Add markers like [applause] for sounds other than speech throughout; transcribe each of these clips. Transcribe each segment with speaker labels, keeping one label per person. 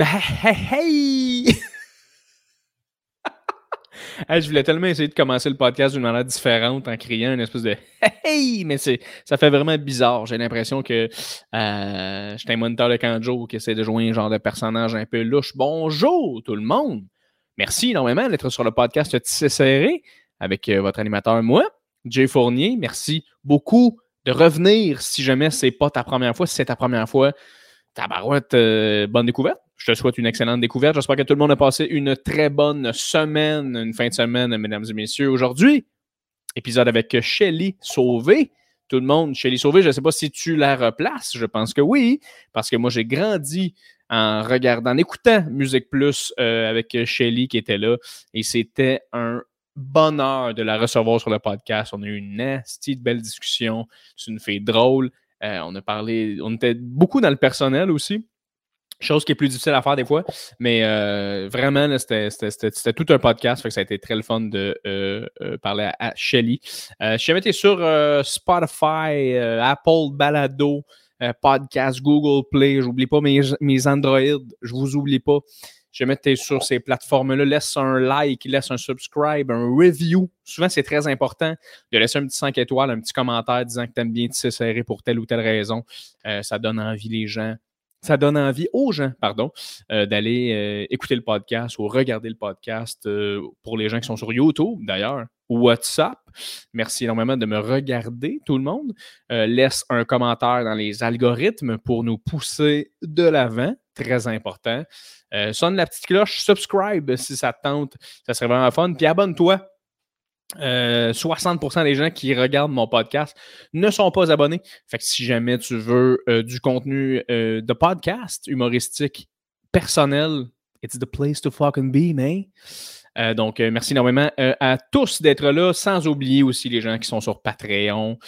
Speaker 1: Ben, hey! [laughs] hey! je voulais tellement essayer de commencer le podcast d'une manière différente en criant une espèce de Hey! Mais ça fait vraiment bizarre. J'ai l'impression que euh, j'étais un moniteur de Kanjo qui essaie de jouer un genre de personnage un peu louche. Bonjour tout le monde! Merci énormément d'être sur le podcast Tissé Serré avec euh, votre animateur, moi, Jay Fournier. Merci beaucoup de revenir si jamais c'est pas ta première fois. Si c'est ta première fois, tabarouette, euh, bonne découverte. Je te souhaite une excellente découverte. J'espère que tout le monde a passé une très bonne semaine, une fin de semaine, mesdames et messieurs. Aujourd'hui, épisode avec Shelly Sauvé. Tout le monde, Shelly Sauvé, je ne sais pas si tu la replaces. Je pense que oui, parce que moi, j'ai grandi en regardant, en écoutant Musique Plus euh, avec Shelly qui était là. Et c'était un bonheur de la recevoir sur le podcast. On a eu une nasty belle discussion. C'est une fille drôle. Euh, on a parlé, on était beaucoup dans le personnel aussi. Chose qui est plus difficile à faire des fois. Mais euh, vraiment, c'était tout un podcast. Ça a été très le fun de euh, euh, parler à, Shelly. je suis tu sur Spotify, Apple Balado, Podcast, Google Play. J'oublie pas mes, Android. Je vous oublie pas. Je tu sur ces plateformes-là, laisse un like, laisse un subscribe, un review. Souvent, c'est très important de laisser un petit 5 étoiles, un petit commentaire disant que tu aimes bien te serrer pour telle ou telle raison. ça donne envie les gens ça donne envie aux gens, pardon, euh, d'aller euh, écouter le podcast ou regarder le podcast euh, pour les gens qui sont sur YouTube, d'ailleurs, WhatsApp. Merci énormément de me regarder, tout le monde. laisse un commentaire dans les algorithmes pour nous pousser de l'avant, très important. sonne la petite cloche, subscribe si ça te tente, ça serait vraiment fun. Puis abonne-toi 60% euh, des gens qui regardent mon podcast ne sont pas abonnés. Fait que si jamais tu veux euh, du contenu euh, de podcast humoristique personnel, it's the place to fucking be, man. donc, merci énormément à tous d'être là, sans oublier aussi les gens qui sont sur Patreon,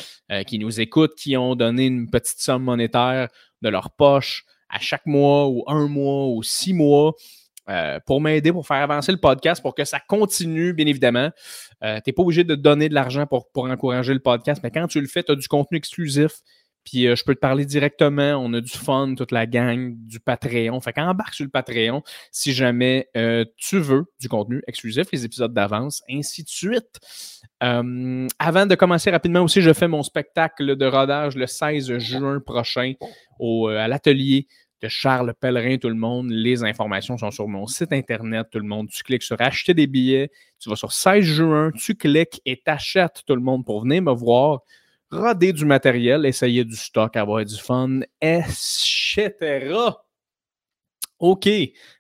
Speaker 1: qui nous écoutent, qui ont donné une petite somme monétaire de leur poche à chaque mois ou un mois ou six mois. Euh, pour m'aider, pour faire avancer le podcast, pour que ça continue, bien évidemment. Euh, tu n'es pas obligé de donner de l'argent pour, pour encourager le podcast, mais quand tu le fais, tu as du contenu exclusif. Puis euh, je peux te parler directement. On a du fun, toute la gang, du Patreon. Fait qu'embarque sur le Patreon si jamais tu veux du contenu exclusif, les épisodes d'avance, ainsi de suite. avant de commencer rapidement aussi, je fais mon spectacle de rodage le 16 juin prochain au, à l'atelier Charles Pellerin, tout le monde. Les informations sont sur mon site internet, tout le monde. Tu cliques sur acheter des billets, tu vas sur 16 juin, tu cliques et t'achètes tout le monde pour venir me voir, roder du matériel, essayer du stock, avoir du fun, etc. OK,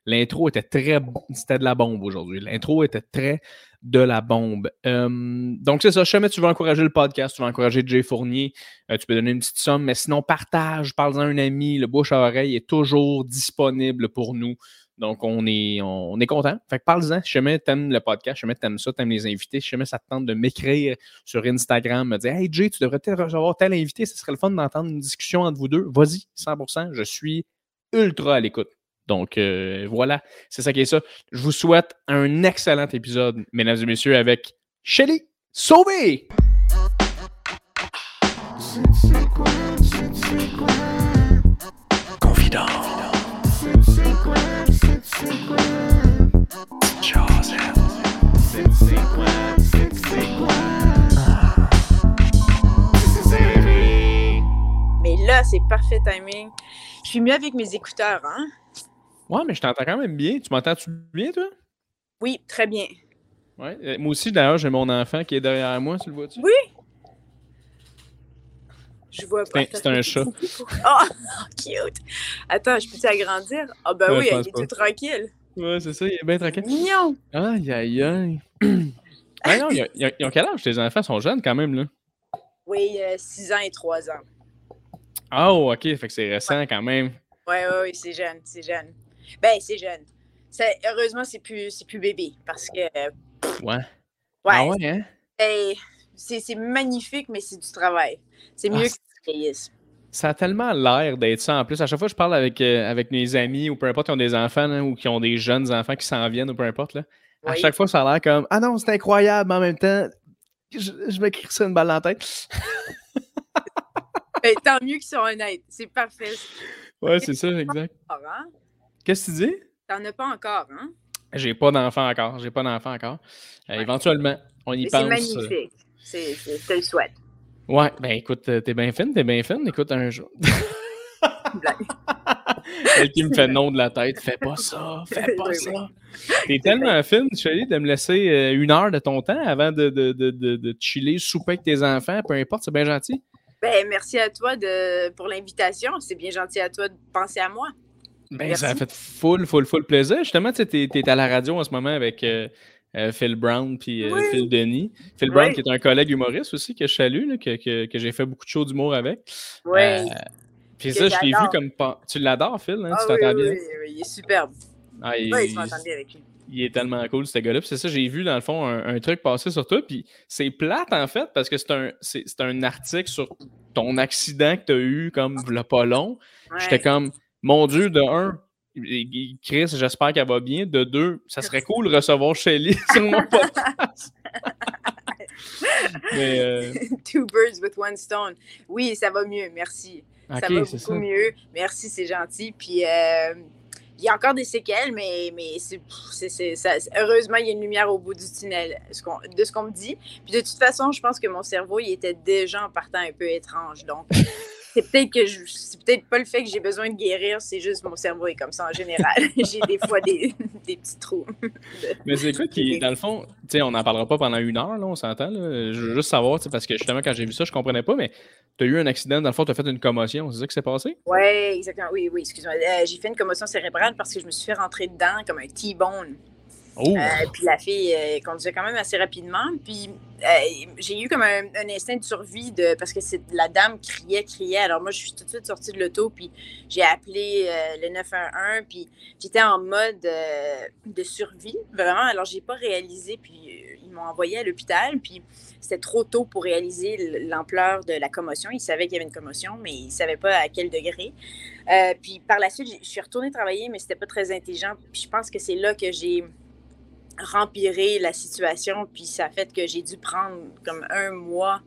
Speaker 1: l'intro était très, c'était de la bombe aujourd'hui. L'intro était très de la bombe. donc, c'est ça. jamais tu veux encourager le podcast, tu veux encourager Jay Fournier, euh, tu peux donner une petite somme, mais sinon, partage, parle-en à un ami. Le bouche à oreille est toujours disponible pour nous. Donc, on est, on, content. Fait que parle-en. Si jamais t'aimes le podcast, si jamais t'aimes ça, t'aimes les invités, si jamais ça te tente de m'écrire sur Instagram, me dire Hey Jay, tu devrais peut-être recevoir tel invité, ce serait le fun d'entendre une discussion entre vous deux. Vas-y, 100%. Je suis ultra à l'écoute. Donc euh, voilà, c'est ça qui est ça. Je vous souhaite un excellent épisode, mesdames et messieurs, avec Shelly Sauvé! Confident.
Speaker 2: Mais là, c'est parfait timing. Je suis mieux avec mes écouteurs, hein?
Speaker 1: Ouais, mais je t'entends quand même bien. Tu m'entends-tu bien, toi?
Speaker 2: Oui, très bien.
Speaker 1: Ouais. Euh, moi aussi, d'ailleurs, j'ai mon enfant qui est derrière moi, tu le vois-tu?
Speaker 2: Oui! Je vois pas.
Speaker 1: C'est un chat.
Speaker 2: Oh, [laughs] cute! Attends, je peux agrandir? Ah, ben oui, il est tout tranquille.
Speaker 1: Ouais, c'est ça, il est bien tranquille.
Speaker 2: Mignon!
Speaker 1: Aïe, aïe, aïe. [clears throat] ah non, ils ont, quel âge? Tes enfants? Sont jeunes quand même, là?
Speaker 2: Oui, 6 euh, ans et 3 ans.
Speaker 1: Ah, oh, ok, fait que c'est récent quand même.
Speaker 2: Oui, oui, oui, c'est jeune, c'est jeune. Ben, c'est jeune. heureusement, c'est plus, plus bébé parce que.
Speaker 1: ouais. Ouais. Ah ouais, hein?
Speaker 2: c'est magnifique, mais c'est du travail. C'est ah, mieux que du
Speaker 1: Ça a tellement l'air d'être ça. En plus, à chaque fois que je parle avec, euh, avec mes amis ou peu importe qui ont des enfants ou qui ont des jeunes enfants qui s'en viennent ou peu importe, là, à chaque fois, ça a l'air comme Ah non, c'est incroyable, mais en même temps, je, je m'écris ça une balle dans la tête.
Speaker 2: Ben, tant mieux qu'ils soient honnêtes. C'est parfait.
Speaker 1: Ouais, c'est ça, exact. Qu'est-ce que tu dis?
Speaker 2: T'en as pas encore, hein?
Speaker 1: J'ai pas d'enfant encore. J'ai pas d'enfant encore. Euh, éventuellement, on y pense.
Speaker 2: C'est magnifique. C'est, je te le souhaite.
Speaker 1: Ouais, ben écoute, t'es bien fine, t'es bien fine. Écoute, un jour. [laughs] Elle qui me fait non de la tête, fais pas ça, fais [laughs] pas ça. T'es tellement fine, Chérie, de me laisser euh, une heure de ton temps avant de, de, de, de, chiller, souper avec tes enfants, peu importe, c'est bien gentil.
Speaker 2: Ben, merci à toi de, pour l'invitation. C'est bien gentil à toi de penser à moi.
Speaker 1: Ben, ça a fait full, full, full plaisir. Justement, tu es, à la radio en ce moment avec euh, euh, Phil Brown puis Phil Denis. Phil Brown, qui est un collègue humoriste aussi, que je salue, que, que, que j'ai fait beaucoup de shows d'humour avec.
Speaker 2: Oui.
Speaker 1: Puis ça, je l'ai vu comme. Tu l'adores, Phil, hein? tu ah t'entends bien?
Speaker 2: Oui, oui, il est superbe.
Speaker 1: Ah, il, bien avec lui. Il est tellement cool, ce gars-là. Puis c'est ça, j'ai vu, dans le fond, un, truc passer sur toi. Puis c'est plate, en fait, parce que c'est un, un article sur ton accident que tu as eu, comme, le pas long. J'étais comme, mon Dieu, de un, Chris, j'espère qu'elle va bien. De deux, ça serait cool de recevoir Shelly [laughs] sur mon podcast. [laughs]
Speaker 2: Mais, euh... Two birds with one stone. Oui, ça va mieux, merci ça va beaucoup mieux. Merci, c'est gentil. Puis euh, il y a encore des séquelles, mais, mais c'est, heureusement, il y a une lumière au bout du tunnel de ce qu'on me dit. Puis de toute façon, je pense que mon cerveau, il était déjà en partant un peu étrange. Donc, c'est peut-être que je, c'est peut-être pas le fait que j'ai besoin de guérir, c'est juste mon cerveau est comme ça en général. [laughs] j'ai des fois des, des petits trous.
Speaker 1: Mais c'est quoi qui, dans le fond, tu sais, on n'en parlera pas pendant une heure, là, on s'entend. Je veux juste savoir, parce que justement, quand j'ai vu ça, je comprenais pas, mais tu as eu un accident, dans le fond, tu as fait une commotion, c'est ça qui s'est passé?
Speaker 2: Oui, exactement. Oui, oui, excuse-moi. Euh, j'ai fait une commotion cérébrale parce que je me suis fait rentrer dedans comme un T-bone. Oh. Euh, puis la fille euh, conduisait quand même assez rapidement. Puis euh, j'ai eu comme un, instinct de survie de, parce que la dame criait, criait. Alors moi, je suis tout de suite sortie de l'auto, puis j'ai appelé le 911, puis j'étais en mode de survie, vraiment. Alors j'ai pas réalisé, puis ils m'ont envoyé à l'hôpital, puis c'était trop tôt pour réaliser l'ampleur de la commotion. Ils savaient qu'il y avait une commotion, mais ils savaient pas à quel degré. puis par la suite, je suis retournée travailler, mais c'était pas très intelligent. Puis je pense que c'est là que j'ai rempirer la situation. Puis ça a fait que j'ai dû prendre comme un mois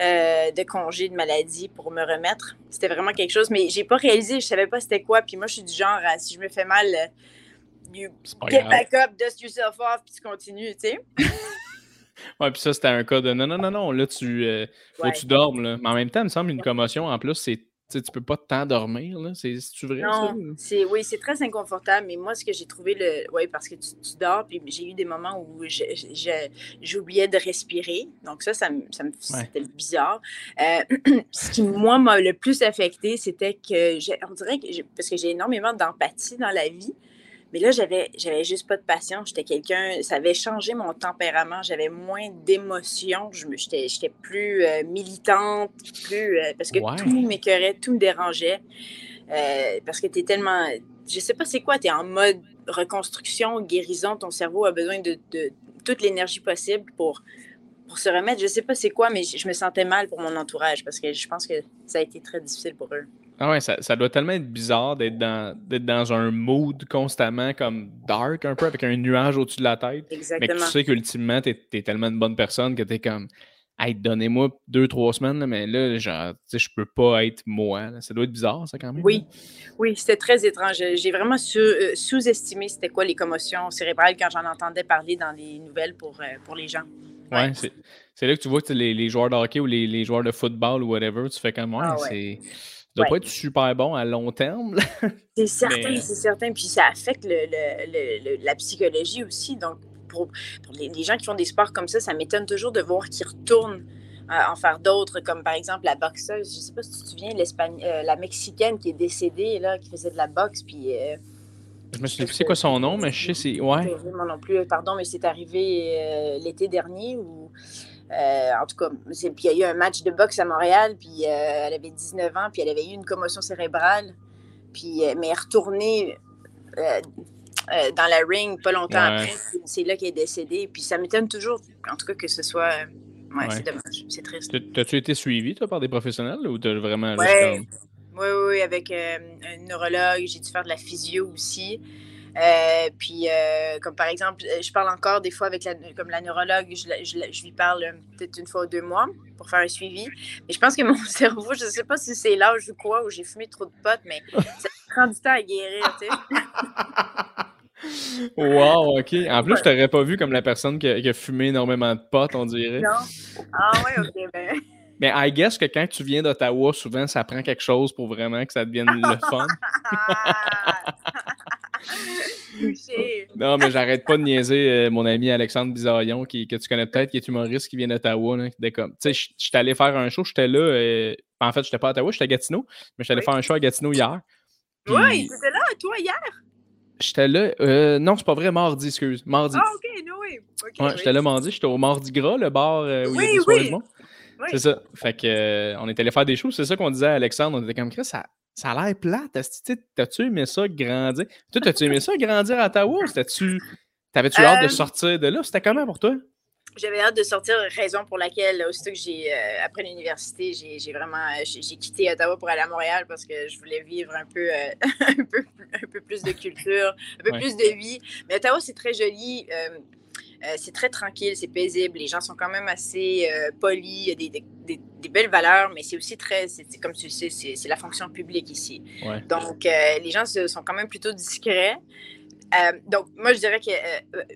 Speaker 2: euh, de congé de maladie pour me remettre. C'était vraiment quelque chose, mais j'ai pas réalisé, je savais pas c'était quoi. Puis moi, je suis du genre, si je me fais mal, euh, you get back up, dust yourself off, puis tu continues, tu sais. [laughs]
Speaker 1: ouais, puis ça, c'était un cas de non, non, non, non, là, tu, euh, faut que tu dormes. Là. Mais en même temps, il me semble une commotion, en plus, c'est tu tu peux pas t'endormir, là. C'est-tu vrai,
Speaker 2: non, c'est Oui, c'est très inconfortable, mais moi, ce que j'ai trouvé, le... oui, parce que tu, dors, puis j'ai eu des moments où j'oubliais de respirer. Donc ça, ça, me, c'était bizarre. Euh, [clears throat] ce qui, moi, m'a le plus affecté, c'était que, on dirait que, parce que j'ai énormément d'empathie dans la vie, mais là, j'avais, j'avais juste pas de patience. J'étais quelqu'un, ça avait changé mon tempérament. J'avais moins d'émotions. Je j'étais, j'étais plus euh, militante, plus, euh, parce que tout m'écœurait, tout me dérangeait. Euh, parce que tu es tellement, je sais pas c'est quoi, tu es en mode reconstruction, guérison. Ton cerveau a besoin de, de toute l'énergie possible pour, pour se remettre. Je sais pas c'est quoi, mais je me sentais mal pour mon entourage parce que je pense que ça a été très difficile pour eux.
Speaker 1: Ah ouais, ça, ça, doit tellement être bizarre d'être dans, dans un mood constamment comme dark un peu, avec un nuage au-dessus de la tête.
Speaker 2: Exactement.
Speaker 1: Mais tu sais qu'ultimement, tu es, tellement une bonne personne que tu es comme Hey, donnez-moi deux, trois semaines, mais là, genre, tu sais, je peux pas être moi. Ça doit être bizarre, ça, quand même.
Speaker 2: Oui, oui, c'était très étrange. J'ai vraiment euh, sous-estimé c'était quoi les commotions cérébrales quand j'en entendais parler dans les nouvelles pour, euh, pour les gens.
Speaker 1: Ouais, c'est là que tu vois que les, les, joueurs de hockey ou les, les, joueurs de football ou whatever, tu fais comme, ouais, ah c'est ça doit pas être super bon à long terme. [laughs]
Speaker 2: c'est certain, c'est certain. Puis ça affecte le, la psychologie aussi. Donc, pour, les, gens qui font des sports comme ça, ça m'étonne toujours de voir qu'ils retournent euh, en faire d'autres, comme par exemple la boxeuse. Je sais pas si tu te souviens, euh, la Mexicaine qui est décédée, là, qui faisait de la boxe. Puis. Euh,
Speaker 1: je me suis dit, c'est quoi son nom, mais je sais, c'est. Ouais.
Speaker 2: Moi non plus, pardon, mais c'est arrivé l'été dernier où euh, en tout cas, puis il y a eu un match de boxe à Montréal, puis euh, elle avait 19 ans, puis elle avait eu une commotion cérébrale, puis euh, mais elle est retournée dans la ring pas longtemps après, c'est là qu'elle est décédée. Puis ça m'étonne toujours, en tout cas, que ce soit. Ouais, c'est dommage, c'est triste.
Speaker 1: T'as-tu été suivi, toi, par des professionnels ou t'as vraiment.
Speaker 2: Oui, oui, oui, avec un neurologue, j'ai dû faire de la physio aussi. Euh, puis, euh, comme par exemple, euh, je parle encore des fois avec la, comme la neurologue, je, je, lui parle peut-être une fois ou deux mois pour faire un suivi. Mais je pense que [laughs] mon cerveau, je ne sais pas si c'est l'âge ou quoi, où j'ai fumé trop de potes, mais ça prend du temps à guérir, tu sais. [laughs]
Speaker 1: Wow, OK. En plus, je t'aurais pas vu comme la personne qui a, fumé énormément de potes, on dirait.
Speaker 2: Non. Ah ouais, OK. Ben...
Speaker 1: Mais I guess que quand tu viens d'Ottawa, souvent, ça prend quelque chose pour vraiment que ça devienne le fun. [laughs] [laughs] non, mais j'arrête pas de niaiser euh, mon ami Alexandre Bizarion, qui, que tu connais peut-être, qui est humoriste, qui vient d'Ottawa. Tu sais, je suis allé faire un show, j'étais là. Euh, en fait, j'étais pas à Ottawa, j'étais à Gatineau, mais j'étais allé faire un show à Gatineau hier.
Speaker 2: Oui, t'étais là, toi, hier?
Speaker 1: J'étais là. Euh, non, c'est pas vrai, mardi, excuse. Mardi.
Speaker 2: Ah, ok, no way.
Speaker 1: ouais, j'étais là mardi, j'étais au Mardi Gras, le bar où il y a des soirées oui. C'est ça. Fait que, on était allé faire des shows, c'est ça qu'on disait à Alexandre. On était comme, ça, ça a l'air plate. T'as-tu aimé ça grandir? Toi, t'as-tu aimé ça grandir à Ottawa? tu T'avais-tu hâte de euh, sortir de là? C'était comment pour toi?
Speaker 2: J'avais hâte de sortir, raison pour laquelle, aussitôt que j'ai, euh, après l'université, j'ai vraiment, euh, j'ai quitté Ottawa pour aller à Montréal parce que je voulais vivre un peu, [laughs] un peu, un peu plus de culture, un peu plus de vie. Mais Ottawa, c'est très joli. Euh, c'est très tranquille, c'est paisible. Les gens sont quand même assez euh, polis. Il y a des, des, des, belles valeurs, mais c'est aussi très, c'est, comme tu sais, c'est, la fonction publique ici. Donc, euh, les gens sont quand même plutôt discrets. donc, moi, je dirais que,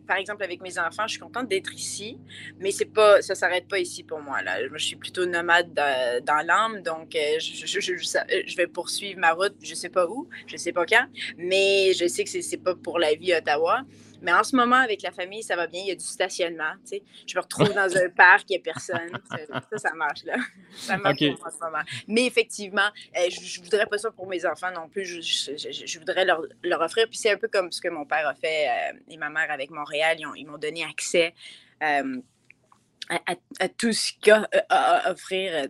Speaker 2: par exemple, avec mes enfants, je suis contente d'être ici, mais c'est pas, ça s'arrête pas ici pour moi. Là. je suis plutôt nomade dans l'âme, donc je, je, je, je, vais poursuivre ma route, je sais pas où, je sais pas quand, mais je sais que c'est, c'est pas pour la vie à Ottawa. Mais en ce moment, avec la famille, ça va bien. Il y a du stationnement. Tu sais. Je me retrouve dans un parc, il n'y a personne. Ça, ça marche là. [laughs] Ça marche en ce moment. Mais effectivement, euh, je ne voudrais pas ça pour mes enfants non plus. Je, voudrais leur, leur, offrir. Puis c'est un peu comme ce que mon père a fait euh, et ma mère avec Montréal. Ils m'ont donné accès euh, à, tout ce qu'a à offrir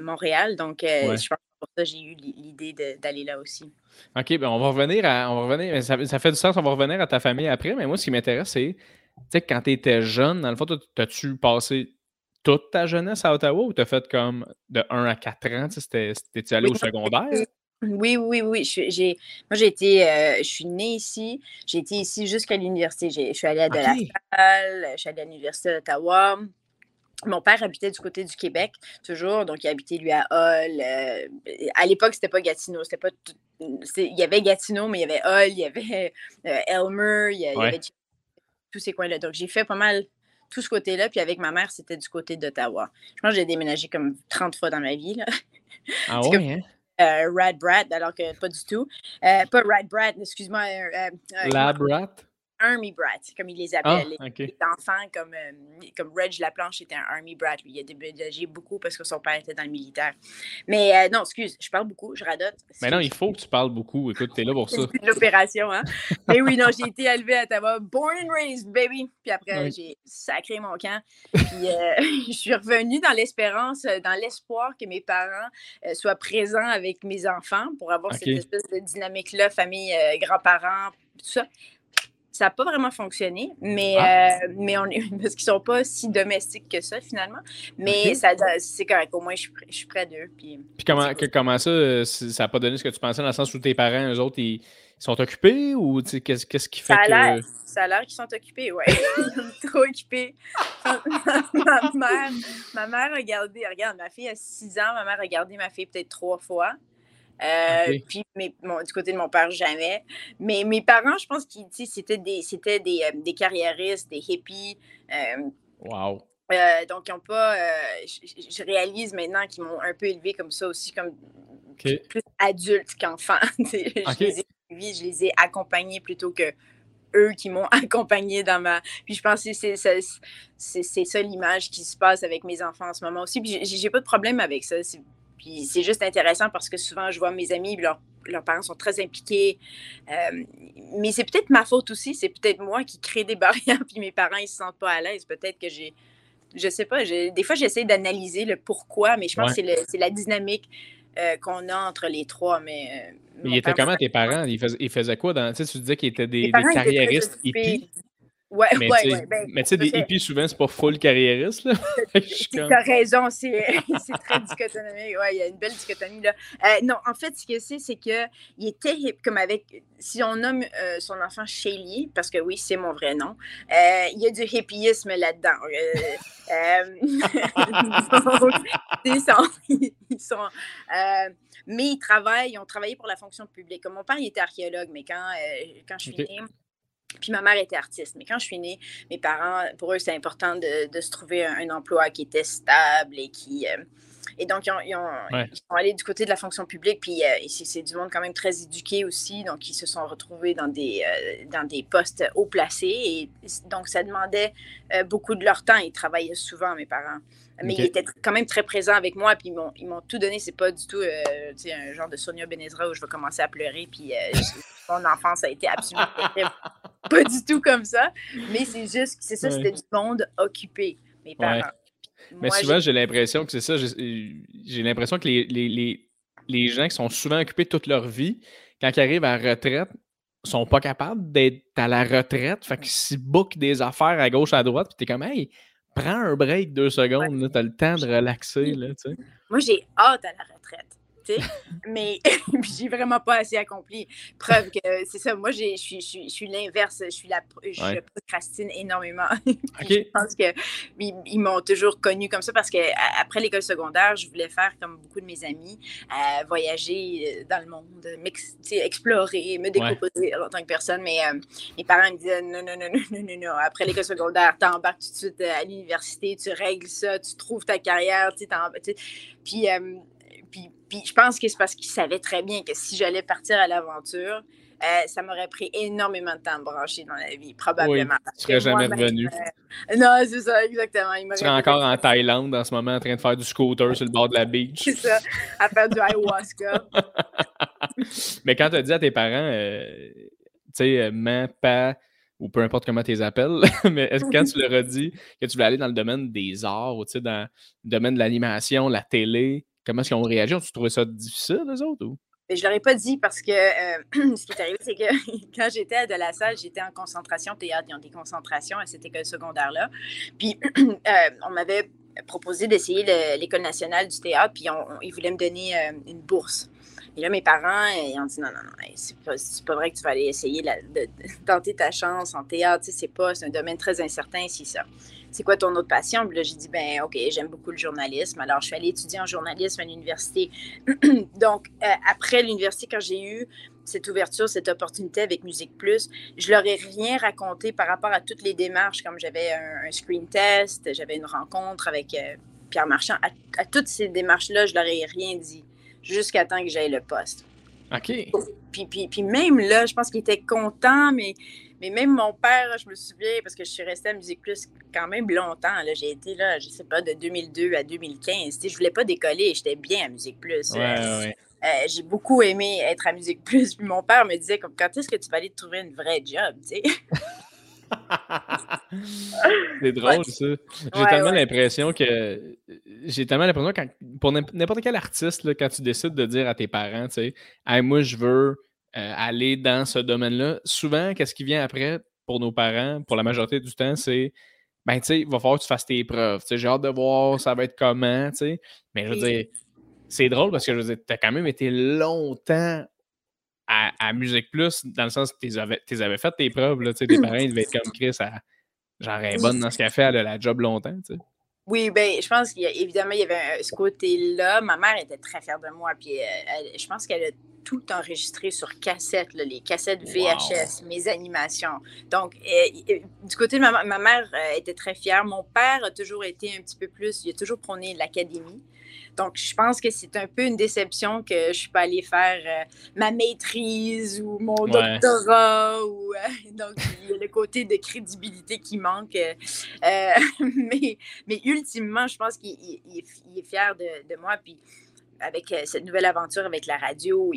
Speaker 2: Montréal. Donc, je pense pour ça, j'ai eu l'idée d'aller là aussi.
Speaker 1: OK, ben on va revenir à. On va revenir, ça, ça, fait du sens, on va revenir à ta famille après, mais moi, ce qui m'intéresse, c'est, tu sais, quand tu étais jeune, dans le fond, as-tu passé toute ta jeunesse à Ottawa ou t'as fait comme de 1 à 4 ans? T'es-tu allé au secondaire?
Speaker 2: Oui, oui, oui. J'ai, moi, j'ai été, euh, je suis née ici. J'ai été ici jusqu'à l'université. Je suis allée à de la salle, je suis allée à l'université d'Ottawa. Mon père habitait du côté du Québec, toujours, donc il habitait lui à Hull. Euh, à l'époque, c'était pas Gatineau, c'était pas il y avait Gatineau, mais il y avait Hull, il y avait euh, Elmer, il y, avait tous ces coins-là. Donc j'ai fait pas mal tout ce côté-là, puis avec ma mère, c'était du côté d'Ottawa. Je pense que j'ai déménagé comme 30 fois dans ma vie. Là.
Speaker 1: Ah ouais, hein?
Speaker 2: Euh, Rad Brat, alors que pas du tout. pas Rad Brat, excuse-moi.
Speaker 1: Lab Brat?
Speaker 2: Army Brat, comme ils les appellent. Ah, les enfants comme, euh, comme Reg Laplanche était un Army Brat. Lui, il a déménagé beaucoup parce que son père était dans le militaire. Mais euh, non, excuse, je parle beaucoup, je radote.
Speaker 1: Mais non, il faut que tu parles beaucoup. Écoute, t'es là pour [laughs] ça.
Speaker 2: C'est l'opération, hein? Mais oui, non, j'ai été élevée à Ottawa, born and raised, baby. Puis après, j'ai sacré mon camp. Puis euh, [laughs] je suis revenue dans l'espérance, dans l'espoir que mes parents soient présents avec mes enfants pour avoir cette espèce de dynamique-là, famille, grands-parents, tout ça ça n'a pas vraiment fonctionné, mais, ah. euh, mais on [laughs] parce qu'ils ne sont pas si domestiques que ça, finalement. Mais ça c'est correct. Au moins, je, suis près d'eux. Puis,
Speaker 1: puis comment, comment ça, euh, ça n'a pas donné ce que tu pensais, dans le sens où tes parents, eux autres, ils, sont occupés ou qu'est-ce, qu'est-ce qui fait que.
Speaker 2: Ça a l'air qu'ils sont occupés, oui. [laughs] Trop occupés. [laughs] ma, mère, ma mère a gardé, regarde, ma fille a 6 ans, ma mère a gardé ma fille peut-être trois fois. Euh, puis du côté de mon père, jamais. Mais mes parents, je pense qu'ils c'était des, c'était des, euh, des, carriéristes, des hippies. Euh,
Speaker 1: wow.
Speaker 2: donc, ils ont pas. je, réalise maintenant qu'ils m'ont un peu élevé comme ça aussi, comme plus adulte qu'enfant. [laughs] je, les ai, je les ai accompagnés plutôt que eux qui m'ont [laughs] accompagné dans ma. Puis je pense que c'est ça l'image qui se passe avec mes enfants en ce moment aussi. Puis j'ai pas de problème avec ça. Puis c'est juste intéressant parce que souvent, je vois mes amis, leurs parents sont très impliqués. Euh, mais c'est peut-être ma faute aussi. C'est peut-être moi qui crée des barrières, [laughs] puis mes parents, ils se sentent pas à l'aise. Peut-être que j'ai. Je sais pas. Des fois, j'essaie d'analyser le pourquoi, mais je pense que c'est la dynamique euh, qu'on a entre les trois. Mais.
Speaker 1: Euh, ils étaient comment tes parents? Ils faisaient, quoi? Dans, tu, sais, tu disais qu'ils étaient des, des carriéristes hippies.
Speaker 2: Ouais, mais ouais, ouais. Ben,
Speaker 1: mais tu sais, des hippies, souvent, c'est pas full carriériste. Là. [laughs] [laughs]
Speaker 2: T'as raison, [laughs] c'est très dichotomique. Ouais, il y a une belle dichotomie. Là. Euh, non, en fait, ce que c'est, c'est qu'il était comme avec. Si on nomme euh, son enfant Shelly, parce que oui, c'est mon vrai nom, euh, il y a du hippieisme là-dedans. ils sont. Ils sont mais ils travaillent, ils ont travaillé pour la fonction publique. Comme mon père, il était archéologue, mais quand, quand je suis née, Puis ma mère était artiste, mais quand je suis née, mes parents, pour eux, c'est important de, se trouver un, emploi qui était stable et qui, et donc, ils, sont allés du côté de la fonction publique, puis euh, c'est du monde quand même très éduqué aussi, donc ils se sont retrouvés dans des, euh, dans des postes haut placés. Et donc, ça demandait euh, beaucoup de leur temps. Ils travaillaient souvent, mes parents. Mais ils étaient quand même très présents avec moi, puis ils m'ont tout donné. C'est pas du tout un genre de Sonia Benezra où je vais commencer à pleurer, puis mon enfance a été absolument [laughs] pas du tout comme ça. Mais c'est juste, c'est ça, c'était du monde occupé, mes parents.
Speaker 1: Mais souvent, j'ai l'impression que c'est ça. J'ai l'impression que les, les, les, gens qui sont souvent occupés toute leur vie, quand ils arrivent à la retraite, sont pas capables d'être à la retraite. Fait qu'ils bookent des affaires à gauche, à droite, puis t'es comme, hey, prends un break deux secondes, t'as le temps de relaxer. Là,
Speaker 2: Moi, j'ai hâte à la retraite mais [laughs] j'ai vraiment pas assez accompli. Preuve que c'est ça. Moi, je suis, l'inverse. Je suis la, je procrastine énormément. [laughs] je pense que ils, m'ont toujours connu comme ça parce que après l'école secondaire, je voulais faire comme beaucoup de mes amis, euh, voyager euh, dans le monde, explorer, me décomposer en tant que personne. Mais euh, mes parents me disaient non, non, non, [laughs] non, non, non, Après l'école secondaire, t'embarques tout de suite à l'université, tu règles ça, tu trouves ta carrière, tu sais, puis puis, je pense que c'est parce qu'il savait très bien que si j'allais partir à l'aventure, euh, ça m'aurait pris énormément de temps de brancher dans la vie, probablement.
Speaker 1: Oui, tu serais jamais revenu.
Speaker 2: Euh, non, c'est ça, exactement.
Speaker 1: tu serais encore en Thaïlande en ce moment en train de faire du scooter sur le bord de la beach.
Speaker 2: C'est ça, à faire du ayahuasca. [laughs]
Speaker 1: Mais quand tu as dit à tes parents, euh, tu sais, maman, pas ou peu importe comment tu les appelles, [laughs] mais est-ce que quand tu leur as dit que tu voulais aller dans le domaine des arts ou dans le domaine de l'animation, la télé, Comment est-ce qu'ils ont réagi? Ont-tu trouvé ça difficile, les autres? Ou?
Speaker 2: Mais je ne leur ai pas dit parce que euh, [clears throat] ce qui est arrivé, c'est que [laughs] quand j'étais à de la salle, j'étais en concentration théâtre. Ils ont des concentrations à cette école secondaire-là. Puis [clears throat] euh, on m'avait proposé d'essayer l'école nationale du théâtre, puis ils voulaient me donner euh, une bourse. Et là, mes parents, ils ont dit non, non, non, c'est pas, vrai que tu vas aller essayer de, [laughs] tenter ta chance en théâtre. C'est pas, c'est un domaine très incertain, si ça c'est quoi ton autre passion? Puis là, j'ai dit, ben OK, j'aime beaucoup le journalisme. Alors, je suis allée étudier en journalisme à l'université. [clears throat] Donc, euh, après l'université, quand j'ai eu cette ouverture, cette opportunité avec Musique Plus, je leur ai rien raconté par rapport à toutes les démarches, comme j'avais un, screen test, j'avais une rencontre avec euh, Pierre Marchand. À, toutes ces démarches-là, je leur ai rien dit, jusqu'à temps que j'aille le poste.
Speaker 1: OK.
Speaker 2: Puis, puis, puis même là, je pense qu'il était content, mais mais même mon père, je me souviens, parce que je suis restée à Musique Plus quand même longtemps. J'ai été là, je sais pas, de 2002 à 2015. Je voulais pas décoller, j'étais bien à Musique Plus.
Speaker 1: Euh,
Speaker 2: j'ai beaucoup aimé être à Musique Plus. Puis mon père me disait comme quand est-ce que tu vas aller te trouver une vraie job, tu sais? [laughs]
Speaker 1: c'est drôle, ça. J'ai tellement l'impression que. J'ai tellement l'impression que pour n'importe quel artiste, là, quand tu décides de dire à tes parents, tu sais, hey, moi, je veux euh, aller dans ce domaine-là. Souvent, qu'est-ce qui vient après pour nos parents, pour la majorité du temps, c'est ben, tu sais, il va falloir que tu fasses tes preuves. J'ai hâte de voir ça va être comment, tu sais. Mais je veux dire, c'est drôle parce que je veux dire, tu as quand même été longtemps à, Musique Plus, dans le sens que tu avais, avais, fait tes preuves, là, tes parents, ils devaient être comme Chris, à, genre, elle est bonne dans ce qu'elle fait, elle a la job longtemps, tu sais.
Speaker 2: Oui, ben, je pense qu'évidemment, il y avait ce côté-là. Ma mère était très fière de moi, puis euh, je pense qu'elle a tout enregistré sur cassette, les cassettes VHS, mes animations. Donc, euh, du côté de ma, mère, euh, était très fière. Mon père a toujours été un petit peu plus, il a toujours prôné l'académie. Donc, je pense que c'est un peu une déception que je ne suis pas allée faire euh, ma maîtrise ou mon doctorat. Ou, [laughs] donc, il y a le côté de crédibilité qui manque. [laughs] mais, mais ultimement, je pense qu'il est, fier de, de moi. Puis, avec euh, cette nouvelle aventure avec la radio.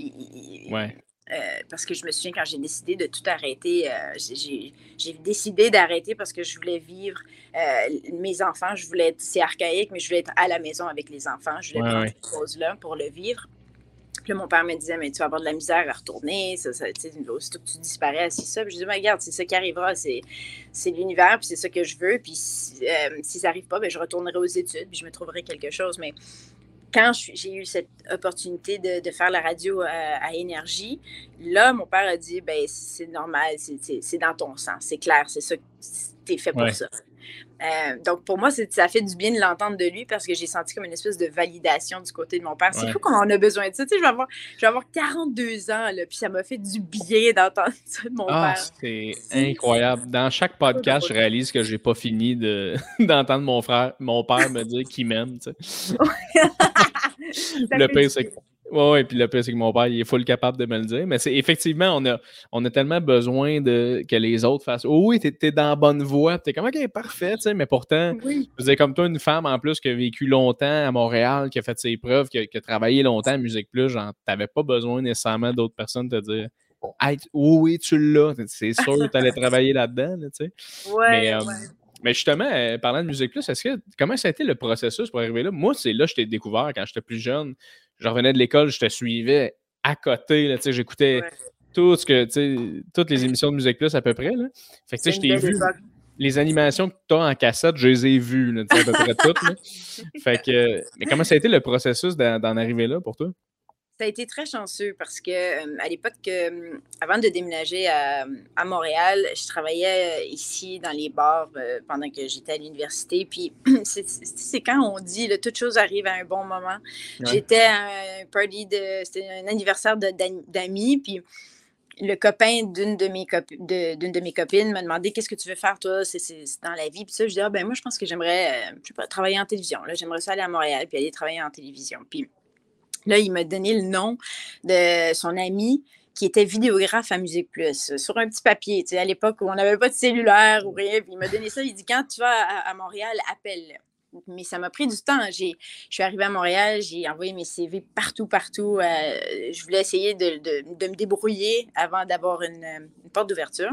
Speaker 2: Euh, parce que je me souviens quand j'ai décidé de tout arrêter, euh, j'ai décidé d'arrêter parce que je voulais vivre mes enfants. Je voulais être, c'est archaïque, mais je voulais être à la maison avec les enfants. Je voulais prendre cette pause-là pour le vivre. Puis là, mon père me disait, mais tu vas avoir de la misère à retourner, ça, ça, aussitôt que tu disparais, c'est ça. Puis je dis, mais regarde, c'est ça qui arrivera, c'est l'univers, puis c'est ça que je veux. Puis si, ça n'arrive pas, ben, je retournerai aux études, puis je me trouverai quelque chose. Mais quand j'ai eu cette opportunité de, faire la radio à, énergie, là, mon père a dit ben c'est normal, c'est dans ton sang, c'est clair, c'est ça, tu es fait pour ça. Euh, donc, pour moi, ça fait du bien de l'entendre de lui parce que j'ai senti comme une espèce de validation du côté de mon père. C'est fou qu'on en a besoin de ça. Tu sais, je vais avoir, je vais avoir 42 ans, là, puis ça m'a fait du bien d'entendre [laughs] ça de mon ah, père.
Speaker 1: C'est incroyable. Dans chaque podcast, je réalise que j'ai pas fini [laughs] d'entendre mon frère, mon père me dire qu'il m'aime. Tu sais. [laughs] le pire, c'est que oui, et puis le pire, c'est que mon père, il est full capable de me le dire. Mais c'est effectivement, on a, on a tellement besoin de, que les autres fassent Oh oui, t'es es dans la bonne voie. T'es comme OK, parfait, tu sais, mais pourtant, vous êtes comme toi, une femme en plus qui a vécu longtemps à Montréal, qui a fait ses preuves, qui a, travaillé longtemps à Musique Plus, genre, t'avais pas besoin nécessairement d'autres personnes te dire hey, oui, tu l'as. C'est sûr [laughs] que tu allais travailler là-dedans, tu sais.
Speaker 2: Ouais,
Speaker 1: euh, mais, justement, euh, parlant de Musique Plus, est-ce que comment ça a été le processus pour arriver là? Moi, c'est là que je t'ai découvert quand j'étais plus jeune je revenais de l'école, je te suivais à côté. J'écoutais tout ce que, toutes les émissions de Musique Plus à peu près. Là. Fait que je t'ai vu. Les animations que tu as en cassette, je les ai vues, à peu près toutes. [laughs] Fait que, mais comment ça a été le processus d'en arriver là pour toi?
Speaker 2: Ça a été très chanceux parce que euh, à l'époque, euh, avant de déménager à, Montréal, je travaillais euh, ici dans les bars pendant que j'étais à l'université. Puis [clears throat] c'est quand on dit que toute chose arrive à un bon moment. J'étais à un party de. C'était un anniversaire d'amis. Puis le copain d'une de mes d'une de, mes copines m'a demandé qu'est-ce que tu veux faire toi? C'est dans la vie puis ça je dis ah, ben moi je pense que j'aimerais je sais pas travailler en télévision j'aimerais ça aller à Montréal puis aller travailler en télévision puis Là, il m'a donné le nom de son ami qui était vidéographe à Musique Plus, sur un petit papier. Tu sais, à l'époque où on n'avait pas de cellulaire ou rien. Il m'a donné ça. Il dit quand tu vas à, Montréal, appelle. Mais ça m'a pris du temps. Je suis arrivée à Montréal, j'ai envoyé mes CV partout, partout. Euh, je voulais essayer de, me débrouiller avant d'avoir une, porte d'ouverture.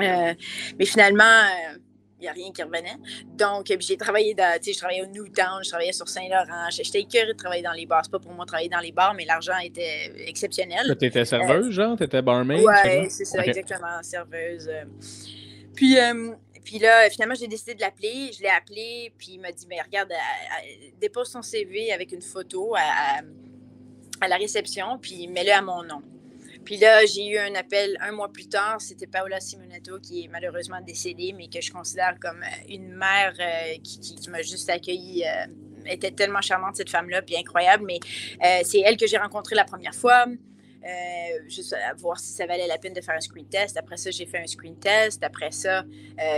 Speaker 2: Euh, mais finalement, euh, il n'y a rien qui revenait. Donc, j'ai travaillé dans, je travaillais au Newtown, je travaillais sur Saint-Laurent. J'étais écœurée de travailler dans les bars. C'est pas pour moi travailler dans les bars, mais l'argent était exceptionnel.
Speaker 1: Tu étais serveuse, euh, genre? Tu étais barmaid?
Speaker 2: Oui, c'est ça, exactement, serveuse. Puis, euh, puis là, finalement, j'ai décidé de l'appeler. Je l'ai appelé, puis il m'a dit, mais regarde, dépose ton CV avec une photo à, à la réception, puis mets-le à mon nom. Puis là, j'ai eu un appel un mois plus tard. C'était Paola Simonetto qui est malheureusement décédée, mais que je considère comme euh, une mère euh, qui, m'a juste accueillie. Euh, était tellement charmante, cette femme-là, puis incroyable. Mais c'est elle que j'ai rencontrée la première fois. juste à voir si ça valait la peine de faire un screen test. Après ça, j'ai fait un screen test. Après ça,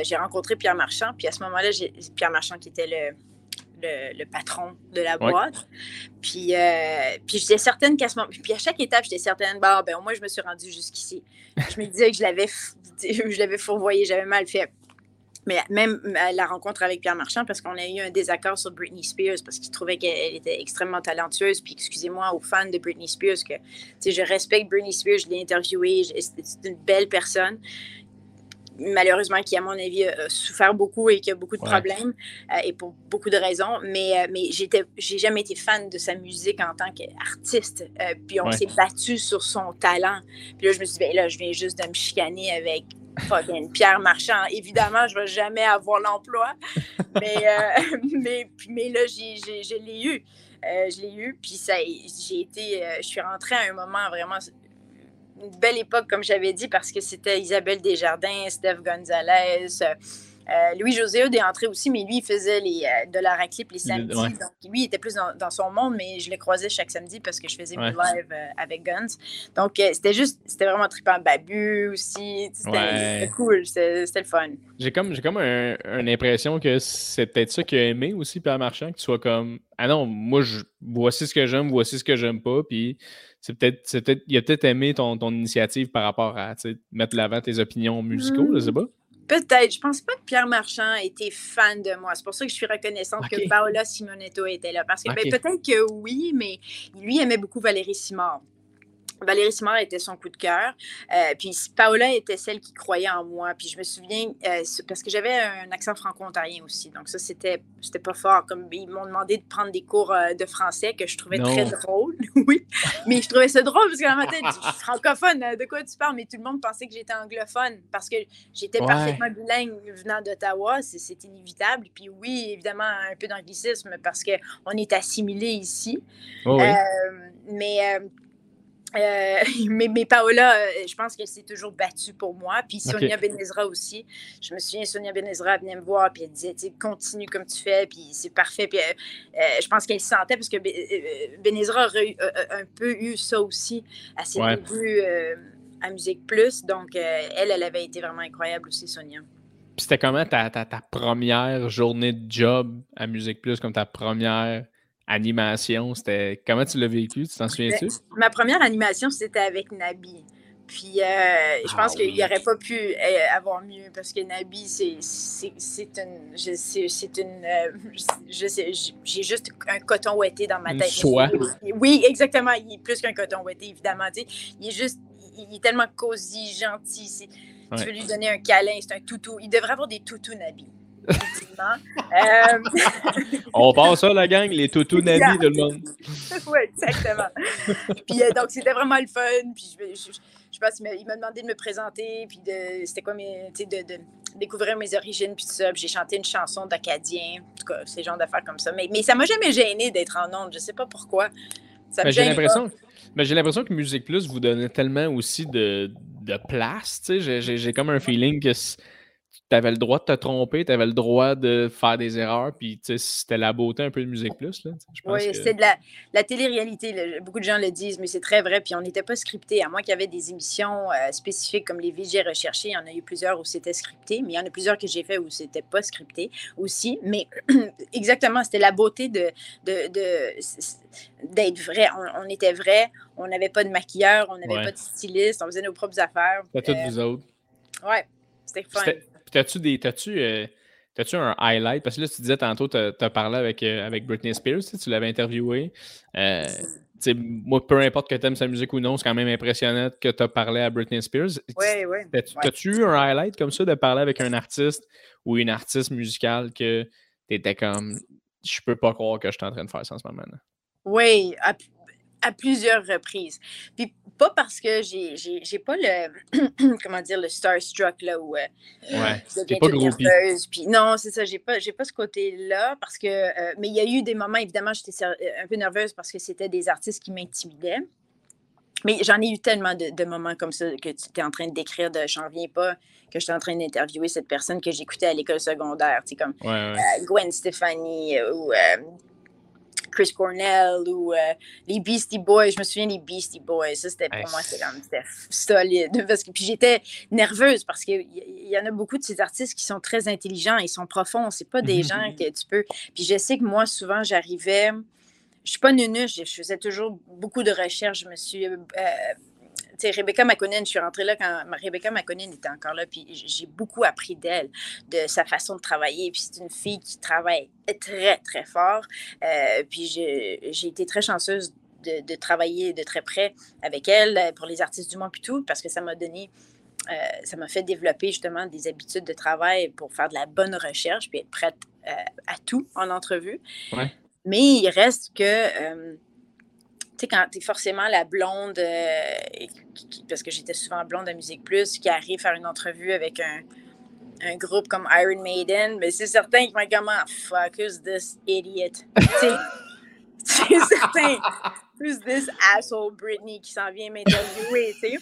Speaker 2: j'ai rencontré Pierre Marchand. Puis à ce moment-là, Pierre Marchand, qui était le, le, patron de la boîte. Puis, euh, puis j'étais certaine qu'à ce moment. Puis à chaque étape, j'étais certaine, bah, ben, au moins, je me suis rendue jusqu'ici. Je me disais que je l'avais, [laughs] je l'avais fourvoyé, j'avais mal fait. Mais même la rencontre avec Pierre Marchand, parce qu'on a eu un désaccord sur Britney Spears, parce qu'il trouvait qu'elle était extrêmement talentueuse. Puis, excusez-moi aux fans de Britney Spears, que je respecte Britney Spears, je l'ai interviewée, c'est une belle personne malheureusement, qui, à mon avis, a souffert beaucoup et qui a beaucoup de problèmes, euh, et pour beaucoup de raisons. Mais, euh, mais j'ai jamais été fan de sa musique en tant qu'artiste. Euh, puis on s'est battu sur son talent. Puis là, je me suis dit, ben là, je viens juste de me chicaner avec Pierre Marchand. Évidemment, je ne vais jamais avoir l'emploi. [laughs] mais, mais, mais là, j'ai, je l'ai eu. je l'ai eu, puis ça, j'ai été, je suis rentrée à un moment vraiment une belle époque, comme j'avais dit, parce que c'était Isabelle Desjardins, Steph Gonzalez, euh, euh, Louis-José est entré aussi, mais lui, il faisait les, euh, de la raclip les samedis. Donc, lui, il était plus dans, son monde, mais je le croisais chaque samedi parce que je faisais mes lives avec Guns. Donc, c'était juste, c'était vraiment trippant. Babu aussi. C'était cool, c'était le fun.
Speaker 1: J'ai comme, comme une impression que c'est peut-être ça qu'il a aimé aussi, Pierre Marchand, que tu sois comme, ah non, moi, je, voici ce que j'aime, voici ce que j'aime pas, puis c'est peut-être, peut il a peut-être aimé ton, ton, initiative par rapport à mettre l'avant tes opinions musicaux, je sais pas.
Speaker 2: Peut-être. Je pense pas que Pierre Marchand était fan de moi. C'est pour ça que je suis reconnaissante que Paola Simonetto était là. Parce que ben, peut-être que oui, mais lui aimait beaucoup Valérie Simard. Valérie Simard était son coup de cœur. Euh, puis Paola était celle qui croyait en moi. Puis je me souviens, euh, parce que j'avais un accent franco-ontarien aussi. Donc ça, c'était, c'était pas fort. Comme ils m'ont demandé de prendre des cours euh, de français que je trouvais très drôle. [laughs] oui. Mais je trouvais ça drôle parce que dans ma tête, je suis francophone. De quoi tu parles? Mais tout le monde pensait que j'étais anglophone parce que j'étais parfaitement bilingue venant d'Ottawa. C'est, inévitable. Puis oui, évidemment, un peu d'anglicisme parce qu'on est assimilé ici. Oh mais Euh, [laughs] mais, mais, Paola, euh, je pense qu'elle s'est toujours battue pour moi. Puis Sonia Benezra aussi. Je me souviens, Sonia Benezra venait me voir, puis elle disait continue comme tu fais, puis c'est parfait. Puis je pense qu'elle sentait, parce que Benezra a, un peu eu ça aussi à ses débuts à Musique Plus. Donc, elle, elle avait été vraiment incroyable aussi, Sonia.
Speaker 1: Puis c'était comment ta, ta, ta, première journée de job à Musique Plus, comme ta première animation? C'était comment tu l'as vécu? Tu t'en souviens-tu?
Speaker 2: Ma première animation, c'était avec Nabi. Puis euh, je pense ah qu'il n'aurait pas pu euh, avoir mieux parce que Nabi, c'est une. C'est une. Euh, je sais, j'ai juste un coton ouetté dans ma tête. Oui, exactement. Il est plus qu'un coton ouetté, évidemment. Il est juste. Il est tellement cosy, gentil. Tu veux lui donner un câlin, c'est un toutou. Il devrait avoir des toutous Nabi.
Speaker 1: Euh, On passe ça, la gang, les toutous [laughs] Nabi de le monde. [laughs]
Speaker 2: oui, exactement. puis euh, donc, c'était vraiment le fun. Puis je, je, je pense qu'il m'a demandé de me présenter, puis de, c'était quoi mes, de, de, découvrir mes origines, puis tout ça. Puis j'ai chanté une chanson d'Acadien, en tout cas, ces genres d'affaires comme ça. Mais, mais ça m'a jamais gêné d'être en onde, je sais pas pourquoi.
Speaker 1: mais j'ai l'impression, mais j'ai l'impression que Musique Plus vous donnait tellement aussi de, de place, j'ai comme un feeling que tu avais le droit de te tromper, tu avais le droit de faire des erreurs, puis c'était la beauté un peu de Musique Plus. Là,
Speaker 2: oui, c'est de la, la télé-réalité. Beaucoup de gens le disent, mais c'est très vrai. Puis on n'était pas scripté, à moins qu'il y avait des émissions euh, spécifiques comme les VG recherchés. Il y en a eu plusieurs où c'était scripté, mais il y en a plusieurs que j'ai fait où c'était pas scripté aussi. Mais [clears throat] exactement, c'était la beauté de, de, d'être vrai. On, était vrai, on n'avait pas de maquilleur, on n'avait pas de styliste, on faisait nos propres affaires.
Speaker 1: C'était toutes vous autres.
Speaker 2: Ouais, c'était fun.
Speaker 1: T'as-tu des. T'as-tu, euh, tu un highlight? Parce que là, tu disais tantôt, tu as parlé avec, euh, avec Britney Spears, tu l'avais interviewé. Euh, moi, peu importe que tu aimes sa musique ou non, c'est quand même impressionnant que tu as parlé à Britney Spears.
Speaker 2: Oui, oui.
Speaker 1: T'as-tu eu un highlight comme ça de parler avec un artiste ou une artiste musicale que tu étais comme je peux pas croire que je suis en train de faire ça en ce moment? -là?
Speaker 2: Oui, à plusieurs reprises. Puis pas parce que j'ai, j'ai, pas le [clears throat] comment dire le starstruck là où euh,
Speaker 1: ouais, je pas nerveuse.
Speaker 2: Puis non, c'est ça, j'ai pas j'ai pas ce côté-là parce que euh, mais il y a eu des moments évidemment j'étais euh, un peu nerveuse parce que c'était des artistes qui m'intimidaient. Mais j'en ai eu tellement de, moments comme ça que tu étais en train de décrire de j'en reviens pas que j'étais en train d'interviewer cette personne que j'écoutais à l'école secondaire, tu sais comme Gwen Stefani ou Chris Cornell ou euh, les Beastie Boys. Je me souviens des Beastie Boys. Ça, c'était pour moi, c'était solide. [laughs] Parce que, puis j'étais nerveuse parce qu'il y, en a beaucoup de ces artistes qui sont très intelligents, ils sont profonds. C'est pas des gens que tu peux. Puis je sais que moi, souvent, j'arrivais. Je suis pas nunuche, je faisais toujours beaucoup de recherches. Je me suis euh, Rebecca McConnell, je suis rentrée là quand Rebecca McConnell était encore là, puis j'ai beaucoup appris d'elle, de sa façon de travailler. Puis c'est une fille qui travaille très, très fort. Euh, puis j'ai été très chanceuse de, travailler de très près avec elle euh, pour les artistes du monde, puis tout, parce que ça m'a donné. Euh, ça m'a fait développer justement des habitudes de travail pour faire de la bonne recherche puis être prête à tout en entrevue. Mais il reste que sais, quand tu es forcément la blonde, euh, parce que j'étais souvent blonde à Musique Plus, qui arrive faire une entrevue avec un, un groupe comme Iron Maiden, mais c'est certain qu'ils vont être comme ah, fuck, who's this idiot? c'est [laughs] certain. Who's this asshole Britney qui s'en vient m'interviewer, tu sais?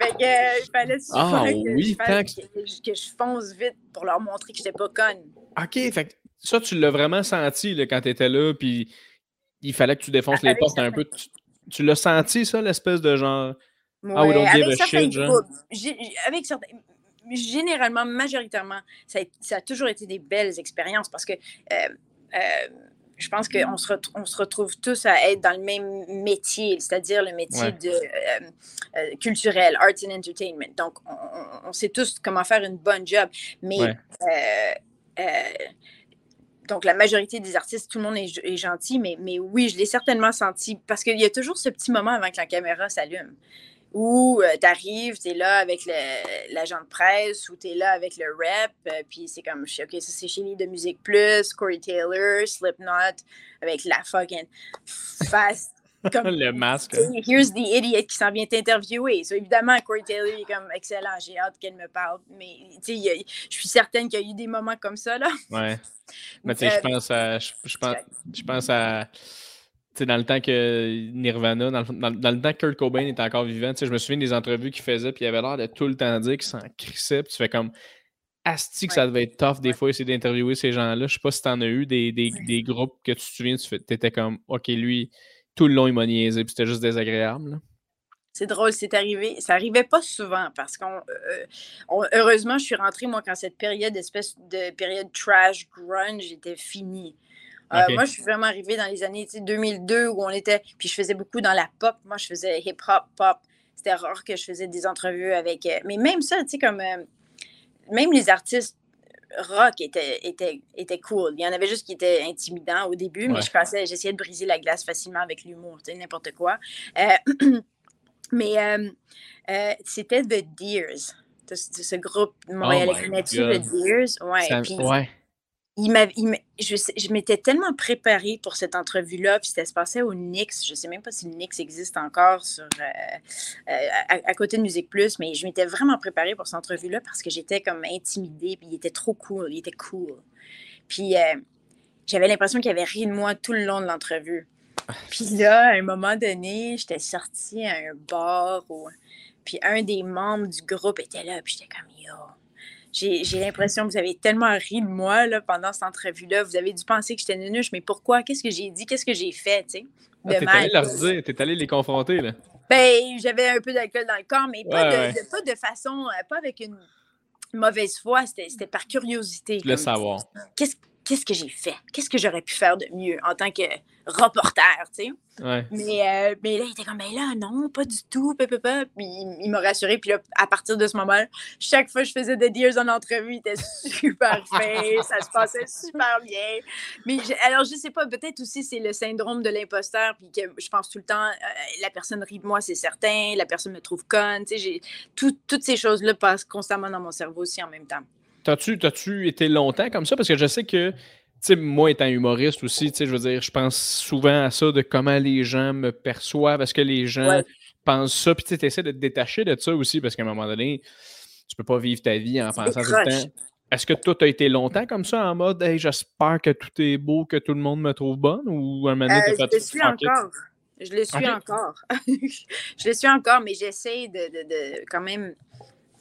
Speaker 2: Fait que, euh, il fallait
Speaker 1: ah, que, oui,
Speaker 2: je que, je fonce vite pour leur montrer que j'étais pas conne.
Speaker 1: OK, fait que ça, tu l'as vraiment senti là, quand tu étais là, puis il fallait que tu défonces les portes un peu. Tu, l'as senti, ça, l'espèce de genre.
Speaker 2: ah, oui, don't give a shit, genre? Avec certains. Généralement, majoritairement, ça a, toujours été des belles expériences parce que euh, euh, je pense qu'on se, on se retrouve tous à être dans le même métier, c'est-à-dire le métier de, euh, culturel, arts and entertainment. Donc, on, sait tous comment faire une bonne job. Mais donc, la majorité des artistes, tout le monde est, gentil, mais, mais oui, je l'ai certainement senti. Parce qu'il y a toujours ce petit moment avant que la caméra s'allume. Où euh, tu arrives, tu es là avec l'agent de presse ou tu es là avec le rep, euh, puis c'est comme, OK, ça c'est chez de Musique Plus, Corey Taylor, Slipknot, avec la fucking face
Speaker 1: le masque.
Speaker 2: Here's the idiot qui s'en vient t'interviewer. So, évidemment, Corey Taylor est comme excellent. J'ai hâte qu'elle me parle. Mais je suis certaine qu'il y a eu des moments comme ça. Là.
Speaker 1: Ouais. [laughs] Mais tu sais, je pense à. Je, pense, je pense à. dans le temps que Nirvana, dans le, temps que Kurt Cobain était encore vivant, je me souviens des entrevues qu'il faisait, puis il avait l'air de tout le temps dire qu'il s'en crissait, puis tu fais comme Asti que ça devait être tough des fois essayer d'interviewer ces gens-là. Je sais pas si t'en as eu des, des, groupes que tu te souviens, tu étais comme OK, lui, tout le long, il m'a niaisé, puis c'était juste désagréable.
Speaker 2: C'est drôle, c'est arrivé. Ça arrivait pas souvent parce qu'on. Euh, heureusement, je suis rentrée, moi, quand cette période, espèce de période trash, grunge était finie. Euh, moi, je suis vraiment arrivée dans les années 2002 où on était. Puis je faisais beaucoup dans la pop. Moi, je faisais hip-hop, pop. C'était rare que je faisais des entrevues avec. Euh, mais même ça, tu sais, comme. même les artistes rock étaient, étaient, cool. Il y en avait juste qui étaient intimidants au début, mais je pensais, j'essayais de briser la glace facilement avec l'humour, tu sais, n'importe quoi. [clears throat] Mais euh, euh, c'était The Deers, ce groupe montréalais. Oh Connais-tu The Deers? Ouais. Je, m'étais tellement préparée pour cette entrevue-là, puis c'était se passait au Nix. Je ne sais même pas si le Nix existe encore sur, euh, à, côté de Musique Plus, mais je m'étais vraiment préparée pour cette entrevue-là parce que j'étais comme intimidée, puis il était trop cool, il était cool. Puis j'avais l'impression qu'il avait ri de moi tout le long de l'entrevue. Puis là, à un moment donné, j'étais sortie à un bar, puis un des membres du groupe était là, puis j'étais comme yo. J'ai l'impression que vous avez tellement ri de moi là, pendant cette entrevue-là. Vous avez dû penser que j'étais nunuche, mais pourquoi? Qu'est-ce que j'ai dit? Qu'est-ce que j'ai fait? Tu sais,
Speaker 1: ah, t'es allé leur dire, t'es allé les confronter. Là.
Speaker 2: Ben, j'avais un peu d'alcool dans le corps, mais pas, de, pas de façon, euh, pas avec une mauvaise foi, c'était par curiosité.
Speaker 1: Le savoir.
Speaker 2: Qu'est-ce qu'est-ce que j'ai fait? Qu'est-ce que j'aurais pu faire de mieux en tant que reporter, tu sais? Mais, euh, mais là, il était comme, mais là, non, pas du tout, Puis il, m'a rassuré. Puis là, à partir de ce moment-là, chaque fois que je faisais des Dears en entrevue, il était super [laughs] fait, ça se passait super bien. Mais alors, je sais pas, peut-être aussi c'est le syndrome de l'imposteur, puis que je pense tout le temps, euh, la personne rit de moi, c'est certain, la personne me trouve conne, tu sais, toutes ces choses-là passent constamment dans mon cerveau aussi en même temps.
Speaker 1: T'as-tu été longtemps comme ça? Parce que je sais que, tu sais, moi étant humoriste aussi, tu sais, je veux dire, je pense souvent à ça, de comment les gens me perçoivent, est-ce que les gens pensent ça, puis tu essaies de te détacher de ça aussi, parce qu'à un moment donné, tu peux pas vivre ta vie en pensant tout le temps. Est-ce que toi, tu as été longtemps comme ça, en mode, hey, j'espère que tout est beau, que tout le monde me trouve bonne, ou un moment donné,
Speaker 2: euh, Je le suis encore. Je le suis encore. [laughs] je le suis encore, mais j'essaie de, de, quand même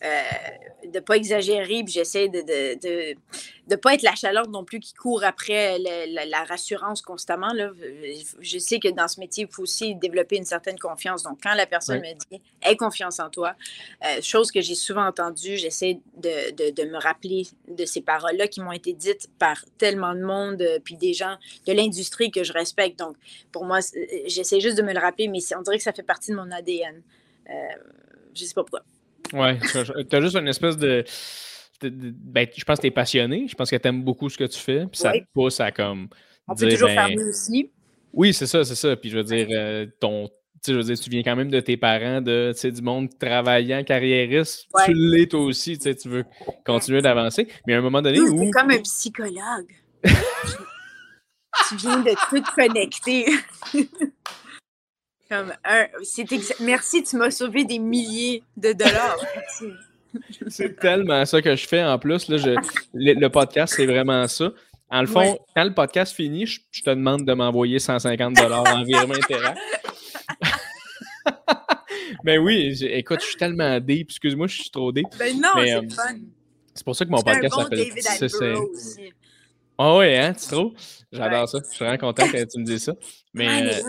Speaker 2: de ne pas exagérer, puis j'essaie de ne de, de, pas être la chaleur non plus qui court après la, rassurance constamment. Là. Je sais que dans ce métier, il faut aussi développer une certaine confiance. Donc, quand la personne me dit « aie confiance en toi euh, chose que j'ai souvent entendue, j'essaie de, de, me rappeler de ces paroles-là qui m'ont été dites par tellement de monde, euh, puis des gens de l'industrie que je respecte. Donc, pour moi, j'essaie juste de me le rappeler, mais on dirait que ça fait partie de mon ADN. je ne sais pas pourquoi.
Speaker 1: Ouais, tu as juste une espèce de. ben, je pense que tu es passionné. Je pense que tu aimes beaucoup ce que tu fais. Puis ça te pousse à comme.
Speaker 2: On peut toujours faire ben mieux aussi.
Speaker 1: Oui, c'est ça, c'est ça. Puis je veux dire, euh, ton. Tu, je veux dire, tu viens quand même de tes parents, de, du monde travaillant, carriériste. Tu l'es toi aussi, tu veux continuer d'avancer. Mais à un moment donné.
Speaker 2: Où... comme un psychologue. [laughs] tu viens de tout connecter. [laughs] Comme un, Merci, tu m'as sauvé des milliers de dollars. [laughs]
Speaker 1: c'est tellement ça que je fais en plus. Là, je, le, podcast, c'est vraiment ça. En le fond, quand le podcast finit, je, te demande de m'envoyer 150 dollars en virement Interact. Mais [laughs] oui, écoute, je suis tellement deep. Excuse-moi, je suis trop deep.
Speaker 2: Ben non, c'est euh, fun.
Speaker 1: C'est pour ça que mon podcast bon s'appelle aussi. Ah oh, oui, hein, tu trouves? J'adore ça. Je suis vraiment content que tu me dises ça. Mais, euh,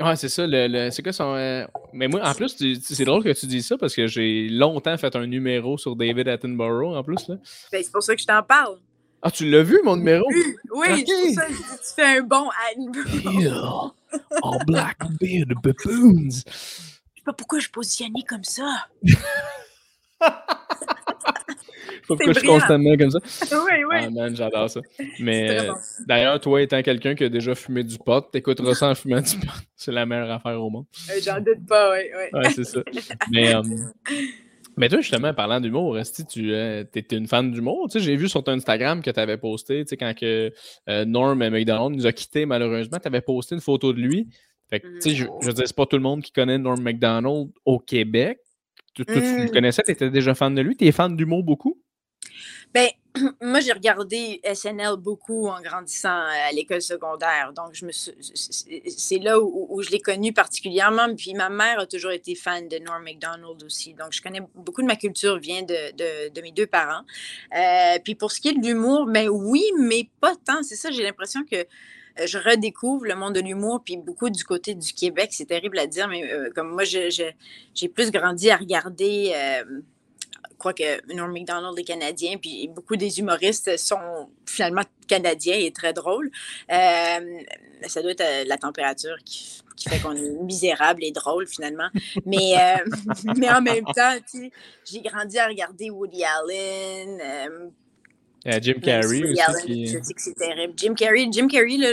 Speaker 1: Ouais, c'est ça. Le, c'est quoi son. Euh, mais moi, en plus, c'est drôle que tu dises ça parce que j'ai longtemps fait un numéro sur David Attenborough en plus. Là.
Speaker 2: Ben, c'est pour ça que je t'en parle.
Speaker 1: Ah, tu l'as vu, mon numéro?
Speaker 2: Oui, c'est pour ça que tu fais un bon Attenborough.
Speaker 1: all black beard baboons. Je
Speaker 2: sais pas pourquoi je positionnais comme ça. [laughs] [laughs]
Speaker 1: Pourquoi je suis constamment comme ça? [laughs]
Speaker 2: oui, oui.
Speaker 1: Ah, man, j'adore ça. Mais euh, d'ailleurs, toi étant quelqu'un qui a déjà fumé du pot, t'écouteras ça en fumant du pot. [laughs] C'est la meilleure affaire au monde.
Speaker 2: Euh, j'en doute pas, oui.
Speaker 1: Oui, ouais, c'est ça. Mais, euh, mais toi, justement, parlant d'humour, tu étais une fan d'humour? J'ai vu sur ton Instagram que tu avais posté, quand que, Norm McDonald nous a quittés malheureusement, tu avais posté une photo de lui. Fait que, je, je veux dire, c'est pas tout le monde qui connaît Norm McDonald au Québec. Tu, tu, le connaissais, tu étais déjà fan de lui. Tu es fan d'humour beaucoup?
Speaker 2: Ben, [clears throat] moi, j'ai regardé SNL beaucoup en grandissant à l'école secondaire. Donc, je me c'est là où, je l'ai connu particulièrement. Puis ma mère a toujours été fan de Norm MacDonald aussi. Donc, je connais beaucoup de ma culture vient de, de, mes deux parents. Euh, puis pour ce qui est de l'humour, ben oui, mais pas tant. C'est ça, j'ai l'impression que je redécouvre le monde de l'humour, puis beaucoup du côté du Québec. C'est terrible à dire, mais euh, comme moi, j'ai plus grandi à regarder crois que Norm MacDonald est canadien, puis beaucoup des humoristes sont finalement canadiens et très drôles. Euh, ça doit être euh, la température qui, fait qu'on est misérable et drôle finalement. Mais, euh, [laughs] mais en même temps, j'ai grandi à regarder Woody Allen.
Speaker 1: Jim Carrey
Speaker 2: aussi. Je sais que c'est terrible. Jim Carrey, Jim Carrey là,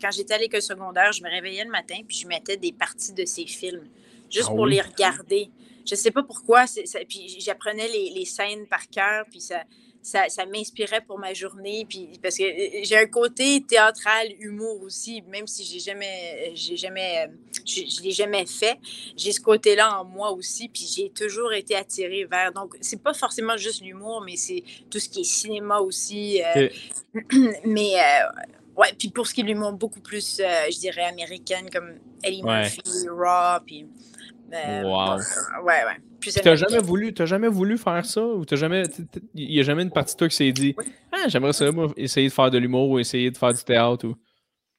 Speaker 2: quand j'étais à l'école secondaire, je me réveillais le matin puis je mettais des parties de ses films juste ah pour les regarder je sais pas pourquoi. puis j'apprenais les, scènes par cœur, puis ça, ça, m'inspirait pour ma journée. Puis parce que euh, j'ai un côté théâtral, humour aussi, même si j'ai jamais, j'ai jamais, je, l'ai jamais fait. J'ai ce côté-là en moi aussi, puis j'ai toujours été attirée vers. Donc c'est pas forcément juste l'humour, mais c'est tout ce qui est cinéma aussi. Euh, [clears throat] mais euh, ouais, puis pour ce qui est de l'humour, beaucoup plus, je dirais américaine, comme Eddie Murphy, Raw, puis.
Speaker 1: Euh, wow.
Speaker 2: ouais, ouais.
Speaker 1: Tu t'as jamais voulu, jamais voulu faire ça ou t'as jamais, il y a jamais une partie de toi qui s'est dit, ah, j'aimerais ça, moi, essayer de faire de l'humour ou essayer de faire du théâtre ou?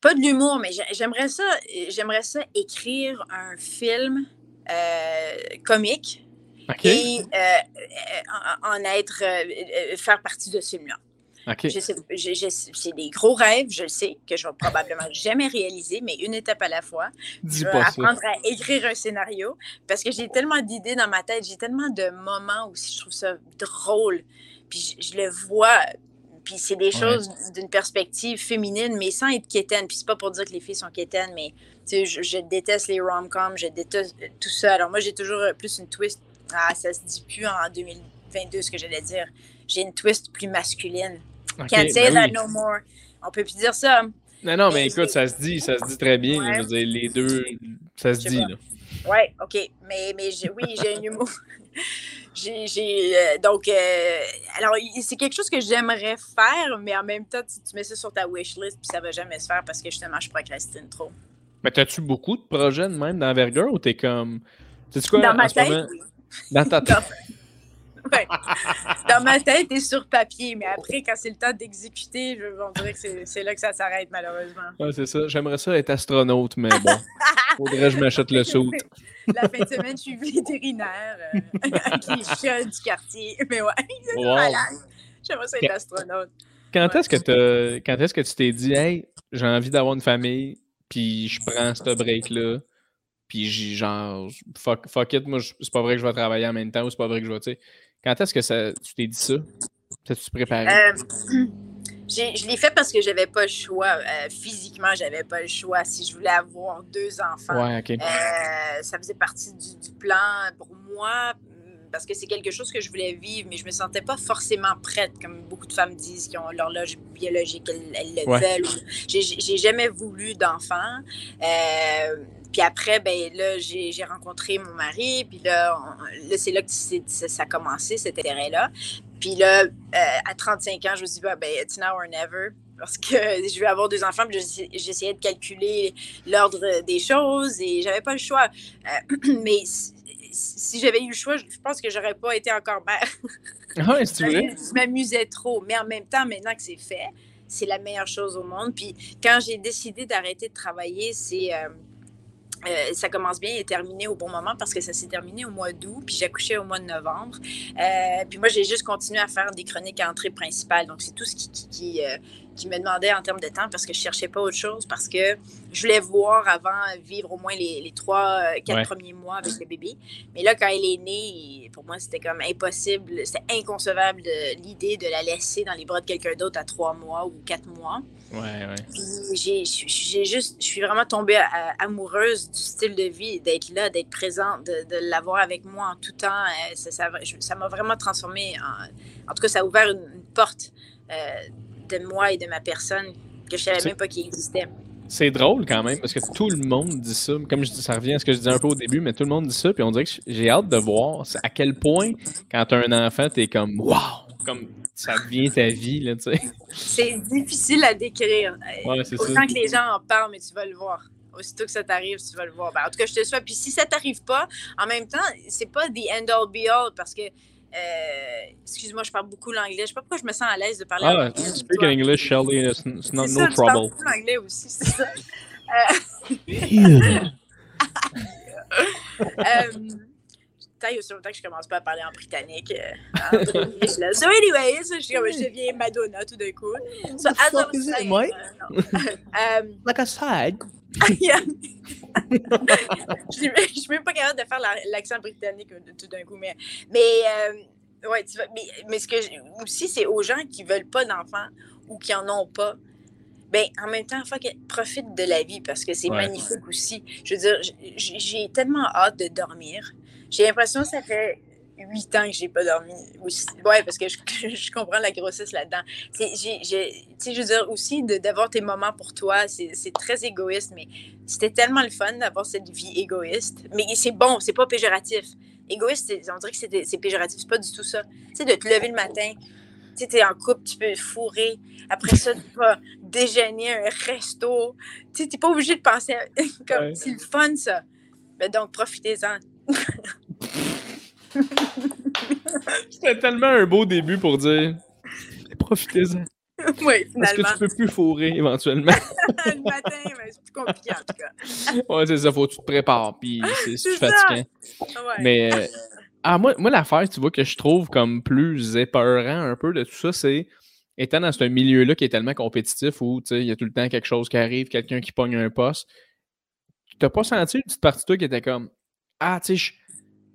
Speaker 2: Pas de l'humour, mais j'aimerais ça, j'aimerais ça écrire un film euh, comique et euh, en, être, faire partie de ce film-là. C'est des gros rêves, je le sais, que je vais probablement jamais réaliser, mais une étape à la fois. je vais apprendre à écrire un scénario parce que j'ai tellement d'idées dans ma tête, j'ai tellement de moments où je trouve ça drôle, puis je, le vois, puis c'est des choses d'une perspective féminine, mais sans être quétaine. Puis c'est pas pour dire que les filles sont quétaines, mais je, je, déteste les rom-coms, je déteste tout ça. Alors moi, j'ai toujours plus une twist. Ah, ça se dit plus en 2022, ce que j'allais dire. J'ai une twist plus masculine. Can't say that no more. On peut plus dire ça.
Speaker 1: Non, non, mais, écoute, ça se dit, ça se dit très bien. Je veux dire, les deux, ça se dit.
Speaker 2: Ouais, OK. Mais, mais oui, j'ai un humour. [laughs] j'ai, euh, donc, euh, alors, c'est quelque chose que j'aimerais faire, mais en même temps, tu, tu mets ça sur ta wish list, puis ça va jamais se faire parce que justement, je procrastine trop.
Speaker 1: Mais t'as-tu beaucoup de projets de même d'envergure ou t'es comme. Quoi,
Speaker 2: Dans ma tête, oui.
Speaker 1: Dans ta [laughs] tête.
Speaker 2: Dans ma tête et sur papier, mais après, quand c'est le temps d'exécuter, on dirait que c'est là que ça s'arrête, malheureusement.
Speaker 1: Ouais, c'est ça. J'aimerais ça être astronaute, mais bon. [laughs] Faudrait que je m'achète le saut. [laughs]
Speaker 2: La fin de semaine, je suis vétérinaire euh, [laughs] avec les chats du quartier. Mais ouais, c'est malade. J'aimerais ça être astronaute.
Speaker 1: Quand est-ce que, quand est-ce que tu t'es dit, hey, j'ai envie d'avoir une famille, puis je prends ce break-là, puis genre, fuck, fuck it, moi, c'est pas vrai que je vais travailler en même temps, ou c'est pas vrai que je vais, tu sais. Quand est-ce que ça, tu t'es dit ça? T'as-tu préparé? Euh, [clears throat]
Speaker 2: je l'ai fait parce que j'avais pas le choix. Euh, physiquement, j'avais pas le choix. Si je voulais avoir deux enfants,
Speaker 1: ouais,
Speaker 2: euh, ça faisait partie du, plan pour moi parce que c'est quelque chose que je voulais vivre, mais je me sentais pas forcément prête, comme beaucoup de femmes disent qui ont l'horloge biologique, elles, le veulent. J'ai jamais voulu d'enfant. Euh, puis après, ben là, j'ai rencontré mon mari, puis là, c'est là que ça a commencé, cet intérêt-là. Puis là, euh, à 35 ans, je me suis dit, bah, ben, it's now or never. Parce que [laughs] je vais avoir deux enfants, puis j'essayais de calculer l'ordre des choses et j'avais pas le choix. Euh, [clears throat] mais si, j'avais eu le choix, je pense que j'aurais pas été encore mère.
Speaker 1: Ah tu
Speaker 2: Je m'amusais trop. Mais en même temps, maintenant que c'est fait, c'est la meilleure chose au monde. Puis quand j'ai décidé d'arrêter de travailler, c'est. Euh, euh, ça commence bien et terminé au bon moment parce que ça s'est terminé au mois d'août, puis j'ai accouché au mois de novembre. Euh, puis moi, j'ai juste continué à faire des chroniques à entrée principale. Donc, c'est tout ce qui, qui, euh, qui, me demandait en termes de temps parce que je cherchais pas autre chose, parce que je voulais voir avant vivre au moins les, trois, quatre premiers mois avec le bébé. Mais là, quand elle est née, pour moi, c'était comme impossible, c'était inconcevable l'idée de la laisser dans les bras de quelqu'un d'autre à trois mois ou quatre mois.
Speaker 1: Ouais, ouais.
Speaker 2: J'ai juste, je suis vraiment tombée amoureuse du style de vie, d'être là, d'être présente, de, l'avoir avec moi en tout temps. Euh, ça m'a vraiment transformée. En, tout cas, ça a ouvert une, porte euh, de moi et de ma personne que je ne savais même pas qu'il existait.
Speaker 1: C'est drôle quand même parce que tout le monde dit ça. Comme je dis, ça revient à ce que je disais un peu au début, mais tout le monde dit ça. Puis on dirait que j'ai hâte de voir à quel point, quand tu as un enfant, tu es comme Waouh! Comme ça devient ta vie, là, tu sais.
Speaker 2: C'est difficile à décrire.
Speaker 1: Ouais, c'est
Speaker 2: Autant que les gens en parlent, mais tu vas le voir. Aussitôt que ça t'arrive, tu vas le voir. Ben, en tout cas, je te souhaite. Puis si ça t'arrive pas, en même temps, c'est pas the end all be all parce que. Euh, excuse-moi, je parle beaucoup l'anglais. Je sais pas pourquoi je me sens à l'aise de parler
Speaker 1: ah,
Speaker 2: anglais.
Speaker 1: Speak English, Shelly, it's, it's not, no
Speaker 2: ça,
Speaker 1: trouble.
Speaker 2: Tu parles beaucoup l'anglais aussi, c'est ça. Euh, [laughs] [laughs] euh, taille aussi longtemps que je commence pas à parler en britannique. Euh, là. So anyway, je, suis comme, je deviens Madonna tout d'un coup. So, as I was saying,
Speaker 1: Mike?
Speaker 2: uh, no. [laughs] um,
Speaker 1: Like a side. [laughs]
Speaker 2: yeah. je ne suis même pas capable de faire la- l'accent britannique euh, tout d'un coup, mais, mais euh, ouais, tu vois, mais, mais ce que aussi, c'est aux gens qui veulent pas d'enfants ou qui en ont pas. Ben, en même temps, fuck it, profite de la vie parce que c'est
Speaker 1: Ouais.
Speaker 2: magnifique aussi. Je veux dire, j'ai tellement hâte de dormir. J'ai l'impression que ça fait huit ans que j'ai pas dormi. Aussi. Ouais, parce que je, [laughs] je comprends la grossesse là-dedans. Tu sais, je veux dire aussi d'avoir tes moments pour toi, c'est très égoïste, mais c'était tellement le fun d'avoir cette vie égoïste. Mais c'est bon, c'est pas péjoratif. Égoïste, on dirait que c'est c'est péjoratif, c'est pas du tout ça. Tu sais, de te lever le matin, tu sais, t'es en couple, tu peux fourrer. Après ça, tu vas déjeuner à un resto. Tu sais, t'es pas obligé de penser à... [laughs] comme
Speaker 1: Ouais.
Speaker 2: c'est le fun, ça. Mais donc, profitez-en. [laughs]
Speaker 1: C'était tellement un beau début pour dire profitez-en. [laughs]
Speaker 2: oui,
Speaker 1: Parce que
Speaker 2: finalement.
Speaker 1: tu peux plus fourrer éventuellement. [laughs]
Speaker 2: le matin, mais c'est plus compliqué en tout cas.
Speaker 1: ouais, c'est ça, faut que tu te prépares, puis c'est fatigant.
Speaker 2: Ouais.
Speaker 1: Mais euh, ah, moi, moi l'affaire, tu vois, que je trouve comme plus épeurant un peu de tout ça, c'est étant dans ce milieu-là qui est tellement compétitif où tu sais, il y a tout le temps quelque chose qui arrive, quelqu'un qui pogne un poste. Tu t'as pas senti une petite partie de toi qui était comme Ah, tu sais,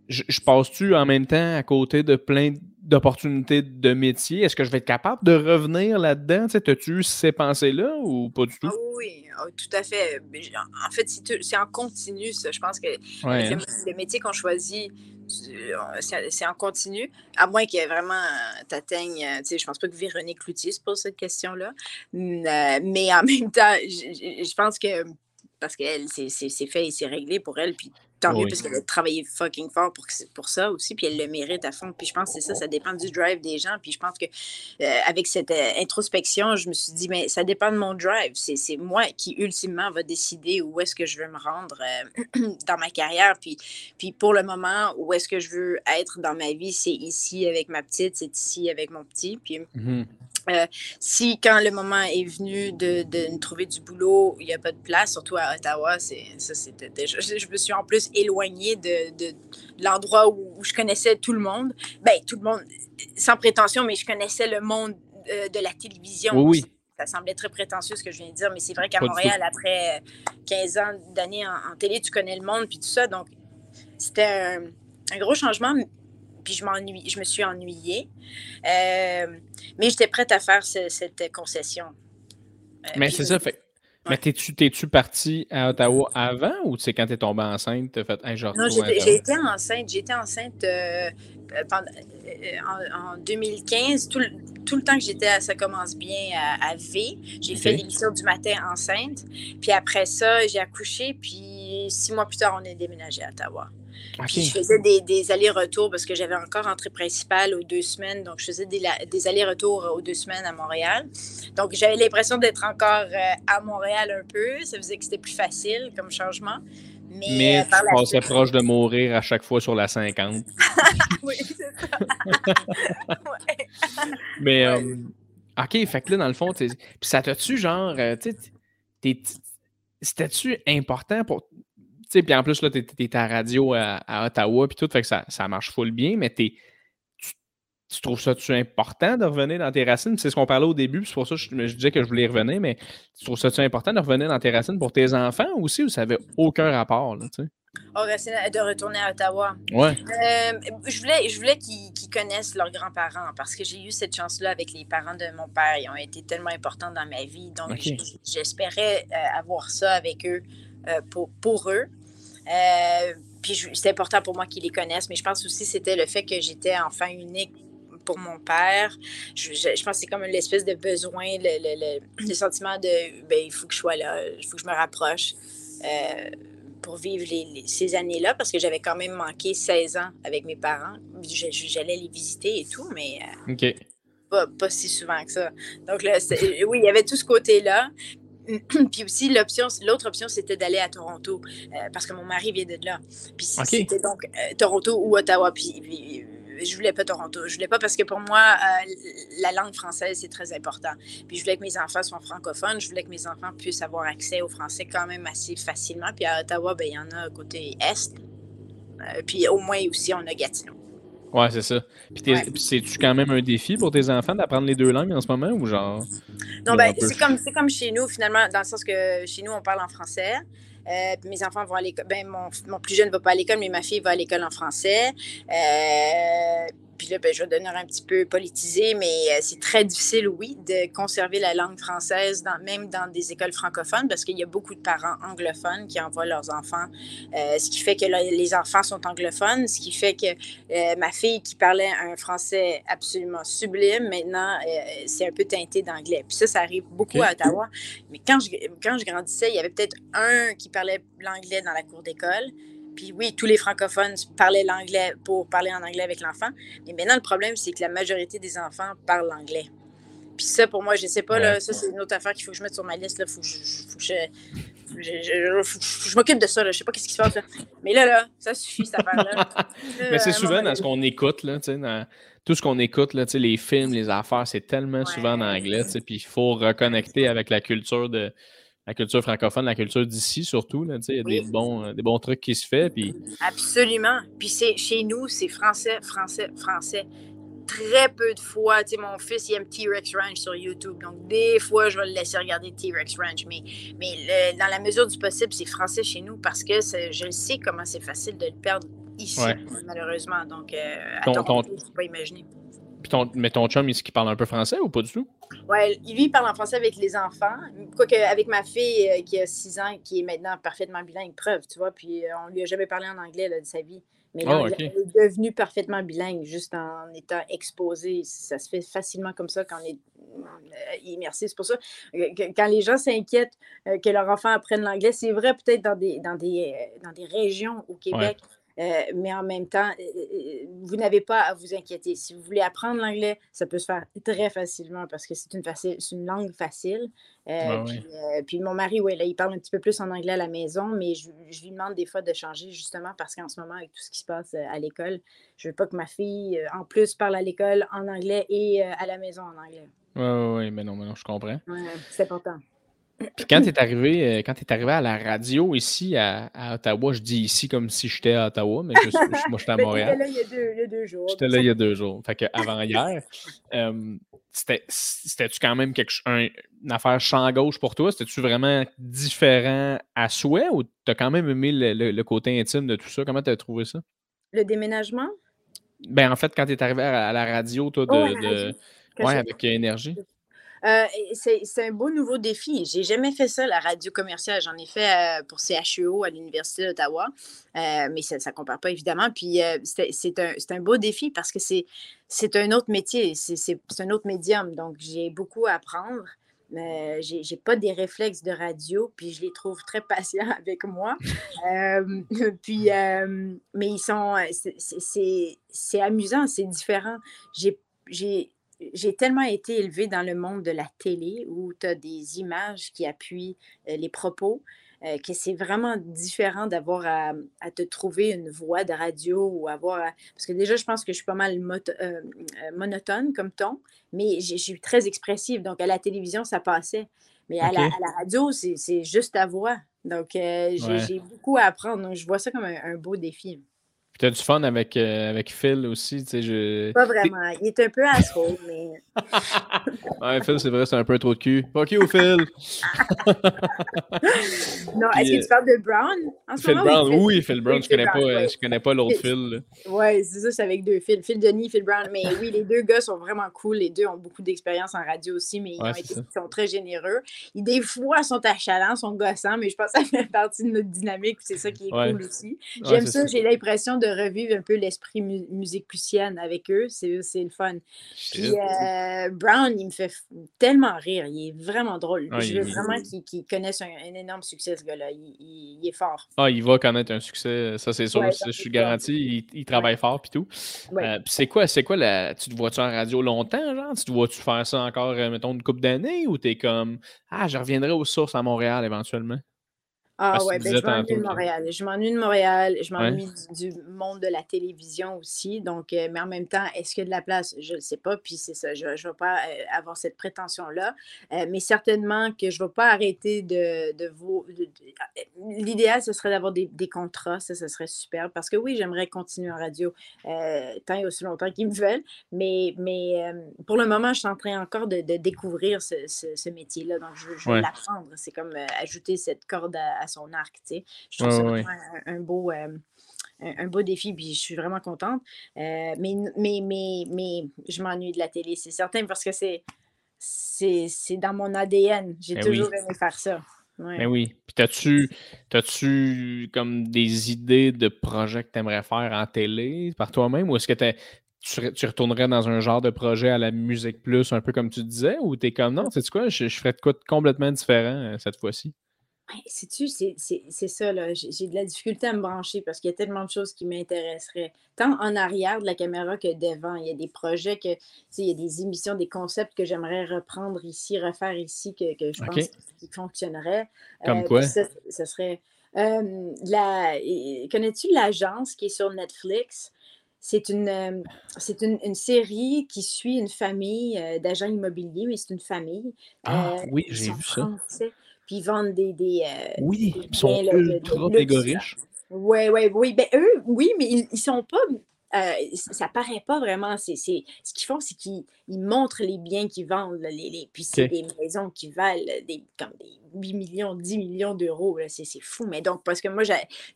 Speaker 1: je- je, passe-tu en même temps à côté de plein d'opportunités de métier? Est-ce que je vais être capable de revenir là-dedans? Tu sais, eu ces pensées-là ou pas du tout?
Speaker 2: Ah oui, ah, tout à fait. En fait, c'est tout- en continu, ça. Je pense que
Speaker 1: Ouais, hein?
Speaker 2: le, métier qu'on choisit, euh, c'est en continu. À moins que vraiment tu atteignes. Tu sais, je pense pas que Véronique Cloutier se pose cette question-là. Euh, Mais en [laughs] même temps, je pense que. Parce qu'elle, c'est fait et c'est réglé pour elle. Puis tant mieux,
Speaker 1: Oui.
Speaker 2: parce qu'elle a travaillé fucking fort pour, pour ça aussi. Puis elle le mérite à fond. Puis je pense que c'est ça, ça dépend du drive des gens. Puis je pense que euh, avec cette euh, introspection, je me suis dit, mais ça dépend de mon drive. C'est moi qui, ultimement, va décider où est-ce que je veux me rendre euh, [clears throat] dans ma carrière. Puis, puis pour le moment, où est-ce que je veux être dans ma vie, c'est ici avec ma petite, c'est ici avec mon petit. Puis
Speaker 1: Mhm.
Speaker 2: si, quand le moment est venu de, de trouver du boulot, il n'y a pas de place, surtout à Ottawa, c'est ça, c'était déjà. Je, me suis en plus éloignée de, de- de l'endroit où, où je connaissais tout le monde. Ben, tout le monde, sans prétention, mais je connaissais le monde euh, de la télévision.
Speaker 1: Oui, oui.
Speaker 2: Ça semblait très prétentieux ce que je viens de dire, mais c'est vrai qu'à
Speaker 1: Pas
Speaker 2: Montréal, après euh, 15 ans d'années en, en télé, tu connais le monde, puis tout ça. Donc, c'était un, un gros changement, puis je, m'ennuie, je me suis ennuyée. Euh, mais j'étais prête à faire ce- cette concession. Euh,
Speaker 1: Mais c'est ça, fait. Mais t'es-tu, t'es-tu parti à Ottawa avant ou c'est quand t'es tombé enceinte, t'as fait un genre
Speaker 2: Non, j'étais- j'ai été enceinte. J'ai été enceinte euh, pendant- en, en 2015. Tout le, tout le temps que j'étais à Ça commence bien à, à V, j'ai fait l'émission du matin enceinte. Puis après ça, j'ai accouché. Puis six mois plus tard, on est déménagé à Ottawa. Puis je faisais des, des allers-retours parce que j'avais encore entrée principale aux deux semaines. Donc, je faisais des, allers-retours aux deux semaines à Montréal. Donc, j'avais l'impression d'être encore euh, à Montréal un peu. Ça faisait que c'était plus facile comme changement. Mais,
Speaker 1: Mais
Speaker 2: euh,
Speaker 1: tu passais proche de mourir à chaque fois sur la 50. [laughs]
Speaker 2: Oui, c'est ça. [laughs] Ouais.
Speaker 1: Mais,
Speaker 2: Ouais.
Speaker 1: euh, OK, fait que là, dans le fond, ça t'a-tu genre, euh, tu sais, c'était-tu important pour. Tu sais, puis en plus, là, t'es t'es à radio à, à Ottawa, puis tout, fait que ça, ça marche full bien, mais t'es. Tu, tu trouves ça-tu important de revenir dans tes racines? C'est ce qu'on parlait au début, puis c'est pour ça que je, je disais que je voulais y revenir, mais tu trouves ça-tu important de revenir dans tes racines pour tes enfants aussi, ou ça avait aucun rapport, là, tu sais?
Speaker 2: Restait de retourner à Ottawa.
Speaker 1: Ouais.
Speaker 2: Euh, je voulais, je voulais qu'ils connaissent leurs grands-parents parce que j'ai eu cette chance-là avec les parents de mon père. Ils ont été tellement importants dans ma vie. Donc, j'espérais euh, avoir ça avec eux euh, pour, pour eux. Euh, puis c'était important pour moi qu'ils les connaissent, mais je pense aussi que c'était le fait que j'étais enfant unique pour mon père. Je, je- je pense que c'est comme une espèce de besoin, le, le- le- le sentiment de ben, il faut que je sois là, il faut que je me rapproche. euh, pour vivre les- les- ces années-là, parce que j'avais quand même manqué 16 ans avec mes parents. J'allais les visiter et tout, mais euh, pas, pas si souvent que ça. Donc là, oui, il y avait tout ce côté-là. [clears throat] Puis aussi, l'option, l'autre option, c'était d'aller à Toronto, euh, parce que mon mari vient de là. Puis c'était donc euh, Toronto ou Ottawa. Puis, puis, je voulais pas Toronto. Je voulais pas parce que pour moi, la langue française, c'est très important. Puis je voulais que mes enfants soient francophones. Je voulais que mes enfants puissent avoir accès au français quand même assez facilement. Puis à Ottawa, ben, il y en a côté Est. puis au moins aussi, on a Gatineau.
Speaker 1: Ouais, c'est ça. Puis, c'est-tu quand même un défi pour tes enfants d'apprendre les deux langues en ce moment ou genre?
Speaker 2: Non, ben, c'est comme, comme chez nous, finalement, dans le sens que chez nous, on parle en français. Euh, mes enfants vont à l'école. Ben, mon, mon, plus jeune ne va pas à l'école, mais ma fille va à l'école en français. Euh, puis là, ben, je vais donner un petit peu politisé, mais euh, c'est très difficile, oui, de conserver la langue française, dans, même dans des écoles francophones, parce qu'il y a beaucoup de parents anglophones qui envoient leurs enfants, euh, ce qui fait que les enfants sont anglophones, ce qui fait que euh, ma fille qui parlait un français absolument sublime, maintenant, c'est un peu teinté d'anglais. Puis ça, ça arrive beaucoup à Ottawa. Mais quand je, quand je grandissais, il y avait peut-être un qui parlait l'anglais dans la cour d'école. Puis oui, tous les francophones parlaient l'anglais pour parler en anglais avec l'enfant. Mais maintenant, le problème, c'est que la majorité des enfants parlent l'anglais. Puis ça, pour moi, je ne sais pas, là, ça, c'est une autre affaire qu'il faut que je mette sur ma liste. Faut que je, je, m'occupe de ça. Là. Je sais pas ce qui se passe. Là. Mais là, là, ça suffit, cette affaire-là. [laughs]
Speaker 1: Mais c'est souvent dans ce qu'on écoute, là, dans tout ce qu'on écoute, là, les films, les affaires, c'est tellement souvent en anglais. Puis il faut reconnecter avec la culture de, la culture francophone, la culture d'ici surtout. Il y a des, bons, euh, des bons trucs qui se font. Puis...
Speaker 2: Absolument. Puis chez nous, c'est français, français, français. Très peu de fois, mon fils, il aime T-Rex Ranch sur YouTube. Donc, des fois, je vais le laisser regarder T-Rex Ranch. Mais, mais dans la mesure du possible, c'est français chez nous parce que je sais comment c'est facile de le perdre ici, malheureusement. Donc, euh, à ton, ton... pas imaginer
Speaker 1: mais ton chum, est-ce qu'il parle un peu français ou pas du tout?
Speaker 2: Oui, lui, il parle en français avec les enfants. Quoique, avec ma fille euh, qui a 6 ans, qui est maintenant parfaitement bilingue, preuve, tu vois, puis euh, on lui a jamais parlé en anglais de sa vie. Mais là, oh, elle est devenue parfaitement bilingue juste en étant exposée. Ça se fait facilement comme ça quand on est euh, immersé. C'est pour ça que quand les gens s'inquiètent que leur enfant apprenne l'anglais, c'est vrai peut-être dans des, dans, des, dans des régions au Québec. Euh, mais en même temps, euh, euh, vous n'avez pas à vous inquiéter. Si vous voulez apprendre l'anglais, ça peut se faire très facilement parce que c'est une, facile, une langue facile. puis, mon mari, oui, là, il parle un petit peu plus en anglais à la maison, mais je, lui demande des fois de changer justement parce qu'en ce moment, avec tout ce qui se passe à l'école, je veux pas que ma fille, en plus, parle à l'école en anglais et à la maison en anglais.
Speaker 1: Oui, oui, oui, mais non, mais non, je comprends.
Speaker 2: c'est important.
Speaker 1: Puis quand tu es arrivé, euh, quand es arrivé à la radio ici à, Ottawa, je dis ici comme si j'étais à Ottawa, mais je, moi j'étais à [laughs] Montréal.
Speaker 2: J'étais là il y, a deux, deux jours.
Speaker 1: J'étais là il y a deux jours. Fait que avant hier, euh, c'était-tu quand même quelque, une affaire champ gauche pour toi? C'était-tu vraiment différent à souhait ou tu as quand même aimé le, côté intime de tout ça? Comment tu as trouvé ça?
Speaker 2: Le déménagement?
Speaker 1: Ben en fait, quand tu es arrivé à, la radio, toi, de, oh, de... Ouais, avec énergie.
Speaker 2: Euh, c'est un beau nouveau défi. J'ai jamais fait ça, la radio commerciale. J'en ai fait euh, pour CHEO à l'Université d'Ottawa, euh, mais ça ne compare pas évidemment. Puis c'est un, un, beau défi parce que c'est un autre métier, c'est un autre médium. Donc j'ai beaucoup à apprendre. Euh, j'ai pas des réflexes de radio, puis je les trouve très [laughs] patients avec moi. [laughs] puis, mais ils sont, c'est amusant, c'est différent. J'ai tellement été élevée dans le monde de la télé où tu as des images qui appuient euh, les propos. Euh, que c'est vraiment différent d'avoir à, te trouver une voix de radio ou avoir. Parce que déjà, je pense que je suis pas mal euh, monotone comme ton, mais je suis très expressive. Donc, à la télévision, ça passait. Mais à, la, radio, c'est juste ta voix. Donc, j'ai beaucoup à apprendre. Donc, je vois ça comme un beau défi.
Speaker 1: Tu as du fun avec, euh, avec Phil aussi, tu sais, je...
Speaker 2: Pas vraiment. Il est un peu asshole, mais... [laughs]
Speaker 1: ouais, Phil, c'est vrai, c'est un peu trop de cul. Fuck you, Phil! [laughs]
Speaker 2: non, est-ce que tu parles de Brown
Speaker 1: en ce Phil Brown, oui, Phil Brown. je connais, pas, je connais pas l'autre Phil.
Speaker 2: Ouais, c'est ça, c'est avec deux Phil. Phil Denis, Phil Brown. Mais oui, les deux gars sont vraiment cool. Les deux ont beaucoup d'expérience en radio aussi, mais ils, sont très généreux. Ils, des fois, sont achalants, sont gossants, mais je pense que ça [laughs] fait partie de notre dynamique. C'est ça qui est cool aussi. J'aime ça, j'ai l'impression de revivre un peu l'esprit musique prussienne avec eux. C'est le fun. Puis euh, Brown, il me fait tellement rire. Il est vraiment drôle. Ah, je veux vraiment qu'il connaisse un, énorme succès, ce gars-là. Il, est fort.
Speaker 1: Ah, il va connaître un succès, ça c'est sûr. je suis garanti. Il, travaille fort puis tout. Euh, c'est quoi, c'est quoi la. Tu te vois-tu en radio longtemps, genre? Tu te vois-tu faire ça encore, euh, mettons, une couple d'années ou t'es comme Ah, je reviendrai aux sources à Montréal éventuellement?
Speaker 2: Ah ouais, ben, je m'ennuie de Montréal. Je m'ennuie de Montréal, je m'ennuie du, monde de la télévision aussi. Donc, euh, mais en même temps, est-ce qu'il y a de la place? Je ne sais pas. Puis c'est ça, je ne vais pas euh, avoir cette prétention-là. Euh, mais certainement que je ne vais pas arrêter de, de vous. L'idéal, ce serait d'avoir des, des, contrats. Ça, ce serait super. Parce que oui, j'aimerais continuer en radio tant et aussi longtemps qu'ils me veulent. Mais, mais pour le moment, je suis en train encore de, de découvrir ce, ce, métier-là. Donc, je, je vais l'apprendre. C'est comme ajouter cette corde à, à son arc. sais. Je trouve ça vraiment un, beau. Euh, un, beau défi, puis je suis vraiment contente. Euh, mais, mais, mais, mais je m'ennuie de la télé, c'est certain, parce que c'est, c'est, dans mon ADN. J'ai ben toujours aimé faire ça.
Speaker 1: Ouais. Ben oui. Puis t'as-tu, tu comme des idées de projets que tu aimerais faire en télé par toi-même ou est-ce que tu, tu, retournerais dans un genre de projet à la musique plus, un peu comme tu disais, ou tu es comme non, sais quoi, je, je ferais de quoi complètement différent euh, cette fois-ci?
Speaker 2: Sais-tu, c'est ça, là. J'ai de la difficulté à me brancher parce qu'il y a tellement de choses qui m'intéresseraient. Tant en arrière de la caméra que devant. Il y a des projets que, il y a des émissions, des concepts que j'aimerais reprendre ici, refaire ici, que, que je pense qui fonctionneraient.
Speaker 1: Comme euh, quoi?
Speaker 2: Ça, serait. Euh, la, connais-tu l'agence qui est sur Netflix? C'est une, euh, c'est une, une, série qui suit une famille d'agents immobiliers, mais c'est une famille.
Speaker 1: Ah oui, j'ai vu ça
Speaker 2: puis ils vendent des. des
Speaker 1: euh, oui, ils sont ultra riches.
Speaker 2: Oui, oui, oui. Ben, eux, oui, mais ils, ils sont pas. Euh, ça paraît pas vraiment. C'est, ce qu'ils font, c'est qu'ils montrent les biens qu'ils vendent. les, les, puis c'est des maisons qui valent des, comme des 8 millions, 10 millions d'euros. C'est fou. Mais donc, parce que moi,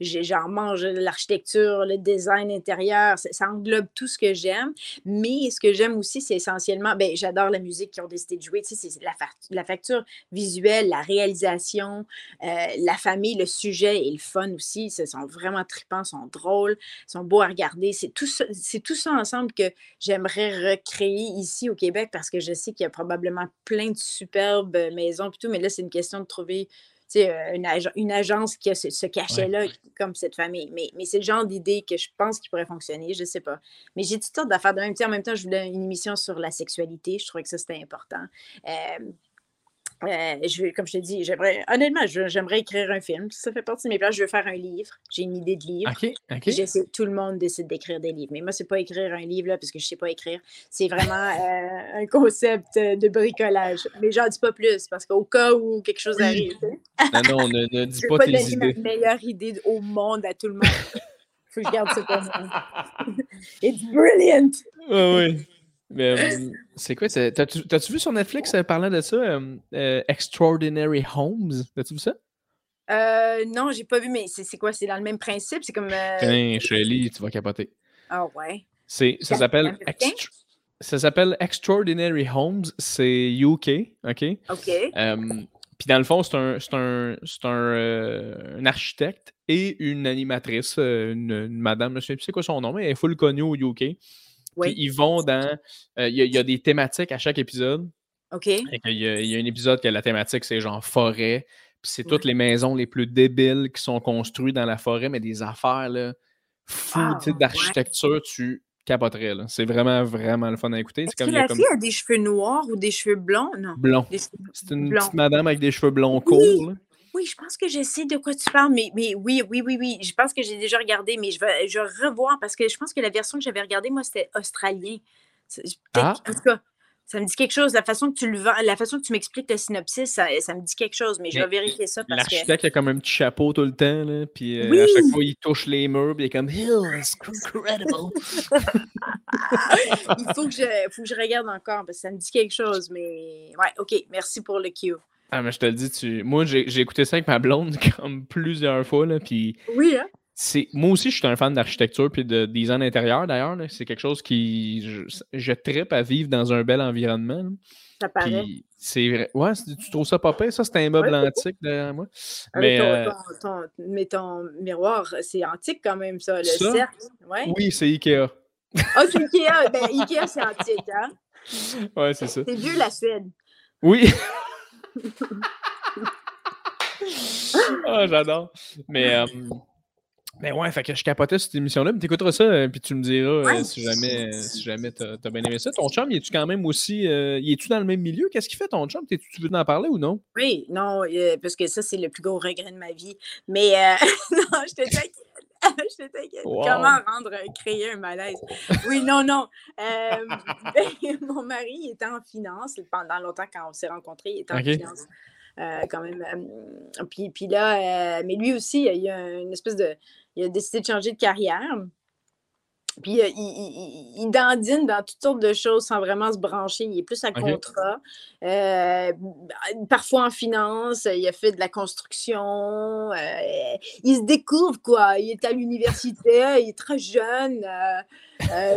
Speaker 2: j'en mange l'architecture, le design intérieur, ça, englobe tout ce que j'aime. Mais ce que j'aime aussi, c'est essentiellement, ben, j'adore la musique qu'ils ont décidé de jouer. Tu sais, c'est la, la, facture visuelle, la réalisation, euh, la famille, le sujet et le fun aussi. Ils sont vraiment tripants, sont drôles, sont beaux à regarder. C'est tout, ça, tout ça ensemble que j'aimerais recréer ici au Québec parce que je sais qu'il y a probablement plein de superbes maisons et tout, mais là, c'est une question de trouver euh, une, une, agence qui a ce, cachet-là, comme cette famille. Mais, mais c'est le genre d'idée que je pense qui pourrait fonctionner, je ne sais pas. Mais j'ai toutes sortes d'affaires de même. en même temps, je voulais une émission sur la sexualité. Je trouvais que ça, c'était important. Euh, euh, je, comme je te dis, j'aimerais, honnêtement, j'aimerais écrire un film. Ça fait partie de mes plans. Je veux faire un livre. J'ai une idée de livre.
Speaker 1: OK,
Speaker 2: tout le monde décide d'écrire des livres. Mais moi, c'est pas écrire un livre là, parce que je sais pas écrire. C'est vraiment [laughs] euh, un concept de bricolage. Mais j'en dis pas plus parce qu'au cas où quelque chose arrive.
Speaker 1: non, non, ne, ne [laughs] dis pas, tes idées.
Speaker 2: ma meilleure idée au monde à tout le monde. Faut que je garde ça pour moi. [laughs] It's brilliant!
Speaker 1: oui. Mais euh, c'est quoi? T'as-tu vu sur Netflix euh, parlant de ça? Euh, Extraordinary Homes? T'as-tu vu ça?
Speaker 2: Euh, non, j'ai pas vu, mais c'est quoi? C'est dans le même principe? C'est comme.
Speaker 1: Tiens, Shelly, tu vas capoter.
Speaker 2: Ah ouais.
Speaker 1: Ça s'appelle ça s'appelle Extraordinary Homes. C'est UK, OK?
Speaker 2: OK.
Speaker 1: Puis dans le fond, c'est un, un, un, un, architecte et une animatrice, une, madame, je ne sais pas quoi son nom, mais elle est full connue au UK ils vont dans. Euh, il y, a des thématiques à chaque épisode.
Speaker 2: OK.
Speaker 1: Il y, a un épisode que la thématique, c'est genre forêt. Puis c'est toutes les maisons les plus débiles qui sont construites dans la forêt, mais des affaires là, fou ah, d'architecture, tu capoterais. C'est vraiment, vraiment le fun à écouter.
Speaker 2: Est-ce que la fille a des cheveux noirs ou des cheveux blonds? Non.
Speaker 1: Blonds. C'est une petite madame avec des cheveux blonds courts.
Speaker 2: Oui, je pense que je sais de quoi tu parles, mais, mais oui, oui, oui, oui. Je pense que j'ai déjà regardé, mais je vais, je revoir parce que je pense que la version que j'avais regardée, moi, c'était australien. Ah. En tout cas, ça me dit quelque chose. La façon que tu le la façon que tu m'expliques le synopsis, ça, ça, me dit quelque chose, mais je vais vérifier ça parce
Speaker 1: L'architecte que... a comme un petit chapeau tout le temps, là, puis euh, à chaque fois, il touche les murs, puis il est comme Hills, incredible. [laughs]
Speaker 2: il faut que, je, faut que je regarde encore parce que ça me dit quelque chose, mais ouais, ok, merci pour le cue.
Speaker 1: Ah, mais je te le dis, tu... moi, j'ai écouté ça avec ma blonde [laughs] comme plusieurs fois, là, puis...
Speaker 2: Oui, hein?
Speaker 1: moi aussi, je suis un fan d'architecture puis de design intérieur d'ailleurs. C'est quelque chose qui. Je, je trippe à vivre dans un bel environnement.
Speaker 2: Ça paraît.
Speaker 1: C'est vrai. Ouais, tu trouves ça pas pire, ça? C'est un meuble antique derrière moi.
Speaker 2: mais, euh, ton, ton, miroir, c'est antique quand même, ça, le cercle. Ouais.
Speaker 1: Oui, c'est Ikea.
Speaker 2: Ah, c'est Ikea. ben, Ikea, c'est antique, hein?
Speaker 1: Ouais, c'est ça.
Speaker 2: C'est vieux la Suède.
Speaker 1: Oui. [laughs] ah, j'adore. Mais. Euh, mais ouais, fait que je capotais cette émission-là, mais t'écouteras ça, euh, puis tu me diras euh, si jamais, si jamais t'as as bien aimé ça. Ton chum, il est-tu quand même aussi. Euh, il est-tu dans le même milieu? Qu'est-ce qu'il fait ton chum? tu veux en parler ou non?
Speaker 2: Oui, non, parce que ça, c'est le plus gros regret de ma vie. Mais [laughs] non, je te dis [laughs] je t'inquiète. Comment rendre, créer un malaise? Oui, non, non. [laughs] mon mari était en finance. Pendant longtemps, quand on s'est rencontrés, il était en finance. quand même. puis, puis là, mais lui aussi, il y a une espèce de il a décidé de changer de carrière. Puis euh, il, dandine dans toutes sortes de choses sans vraiment se brancher. Il est plus à contrat. Euh, parfois en finance, il a fait de la construction. Euh, il se découvre, quoi. Il est à l'université, [laughs] il est très jeune.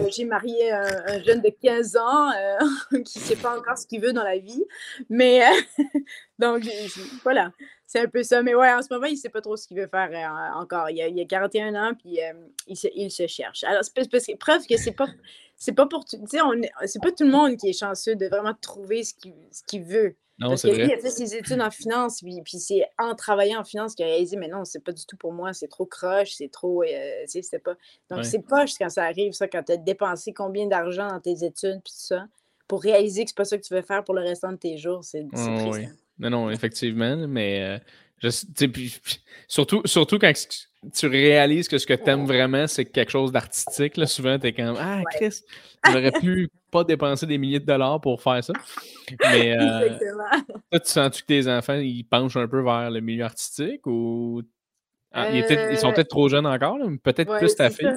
Speaker 2: J'ai marié un, jeune de 15 ans [laughs] qui ne sait pas encore ce qu'il veut dans la vie. Mais [laughs] donc, voilà c'est un peu ça. Mais ouais, en ce moment, il ne sait pas trop ce qu'il veut faire euh, encore. Il a, il a, 41 ans, puis euh, il, se, il, se, cherche. Alors, c'est parce que, preuve que c'est pas. C'est pas pour. Tu sais, c'est pas tout le monde qui est chanceux de vraiment trouver ce qu'il veut.
Speaker 1: Non, c'est vrai.
Speaker 2: il a fait ses études en finance, puis, puis c'est en travaillant en finance qu'il a réalisé, mais non, c'est pas du tout pour moi, c'est trop croche, c'est trop. Euh, tu sais, c'est pas. Donc, c'est poche quand ça arrive, ça, quand tu as dépensé combien d'argent dans tes études, puis tout ça, pour réaliser que c'est pas ça que tu veux faire pour le restant de tes jours, c'est triste. Oui.
Speaker 1: Non, non, effectivement, mais euh, surtout, surtout quand tu réalises que ce que tu aimes vraiment, c'est quelque chose d'artistique, là, souvent, tu es comme Ah, Chris, j'aurais pu pas dépenser des milliers de dollars pour faire ça. Mais [laughs] euh, toi, tu sens-tu que tes enfants, ils penchent un peu vers le milieu artistique ou ah, ils, sont peut-être trop jeunes encore, peut-être plus ta fille?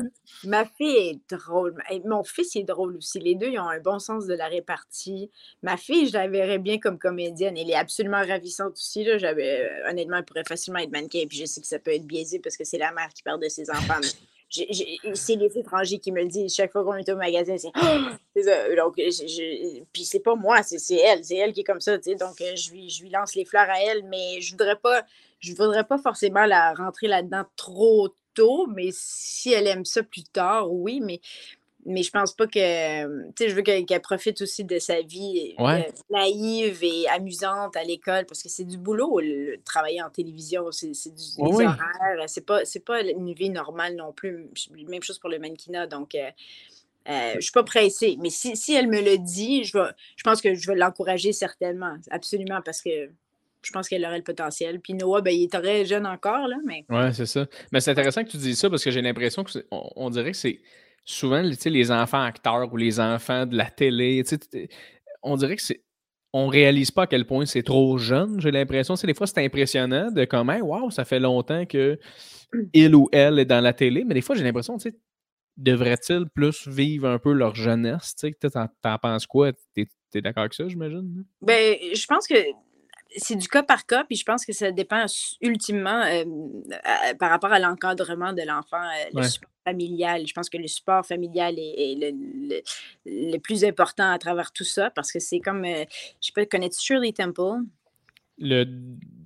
Speaker 2: Ma fille est drôle. Mon fils est drôle aussi. Les deux, ils ont un bon sens de la répartie. Ma fille, je la verrais bien comme comédienne. Elle est absolument ravissante aussi. Là. J'avais, euh, honnêtement, elle pourrait facilement être mannequin. Puis je sais que ça peut être biaisé parce que c'est la mère qui perd de ses enfants. C'est les étrangers qui me le disent. Chaque fois qu'on est au magasin, c'est ça. Donc, puis c'est pas moi, c'est elle. C'est elle qui est comme ça. Donc, euh, je lui, je lui lance les fleurs à elle, mais je voudrais pas je voudrais pas forcément la rentrer là-dedans trop tôt, mais si elle aime ça plus tard, oui, mais, mais je pense pas que. Tu sais, je veux qu'elle profite aussi de sa vie euh, naïve et amusante à l'école, parce que c'est du boulot, le, travailler en télévision, c'est du ouais, horaires, c'est pas, pas une vie normale non plus. Même chose pour le mannequinat, donc. Euh, euh, je ne suis pas pressée, mais si, si, elle me le dit, je, je pense que je vais l'encourager certainement, absolument, parce que je pense qu'elle aurait le potentiel. Puis Noah, ben, il est très jeune encore, là, mais...
Speaker 1: Oui, c'est ça. Mais c'est intéressant que tu dises ça parce que j'ai l'impression qu'on on dirait que c'est souvent les enfants acteurs ou les enfants de la télé. On dirait que c'est. On réalise pas à quel point c'est trop jeune. J'ai l'impression, c'est des fois, c'est impressionnant de comme, hey, wow, ça fait longtemps que il ou elle est dans la télé. Mais des fois, j'ai l'impression, tu sais, devraient-ils plus vivre un peu leur jeunesse? Tu sais, t'en penses quoi? T'es es, d'accord avec ça, j'imagine?
Speaker 2: Ben, je pense que c'est du cas par cas, puis je pense que ça dépend ultimement euh, par rapport à l'encadrement de l'enfant, euh, le support familial. Je pense que le support familial est, le, le, plus important à travers tout ça, parce que c'est comme, euh, je sais pas, connais-tu Shirley Temple?
Speaker 1: Le,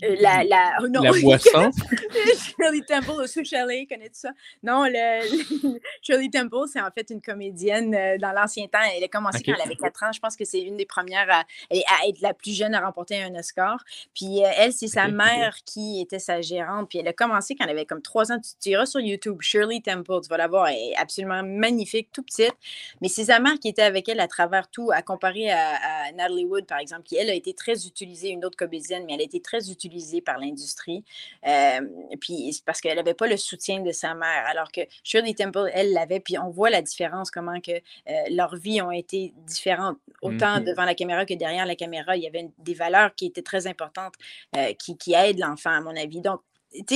Speaker 2: la, la,
Speaker 1: oh non, la [laughs] boisson. [laughs]
Speaker 2: Shirley Temple Sous Chalet, connais-tu ça? Non, le, [laughs] Shirley Temple, c'est en fait une comédienne euh, dans l'ancien temps. Elle a commencé quand elle avait 4 ans. Je pense que c'est une des premières à, à, être la plus jeune à remporter un Oscar. Puis euh, elle, c'est sa mère qui était sa gérante. Puis elle a commencé quand elle avait comme 3 ans. Tu iras sur YouTube, Shirley Temple, tu vas la voir. Elle est absolument magnifique, tout petite. Mais c'est sa mère qui était avec elle à travers tout, à comparer à, à Natalie Wood, par exemple, qui, elle, a été très utilisée, une autre comédienne mais elle a été très utilisée par l'industrie. Euh, puis parce qu'elle n'avait pas le soutien de sa mère, alors que Shirley Temple, elle l'avait. Puis on voit la différence, comment que euh, leurs vies ont été différentes, autant mm-hmm. devant la caméra que derrière la caméra. Il y avait des valeurs qui étaient très importantes, euh, qui, qui aident l'enfant, à mon avis. Donc,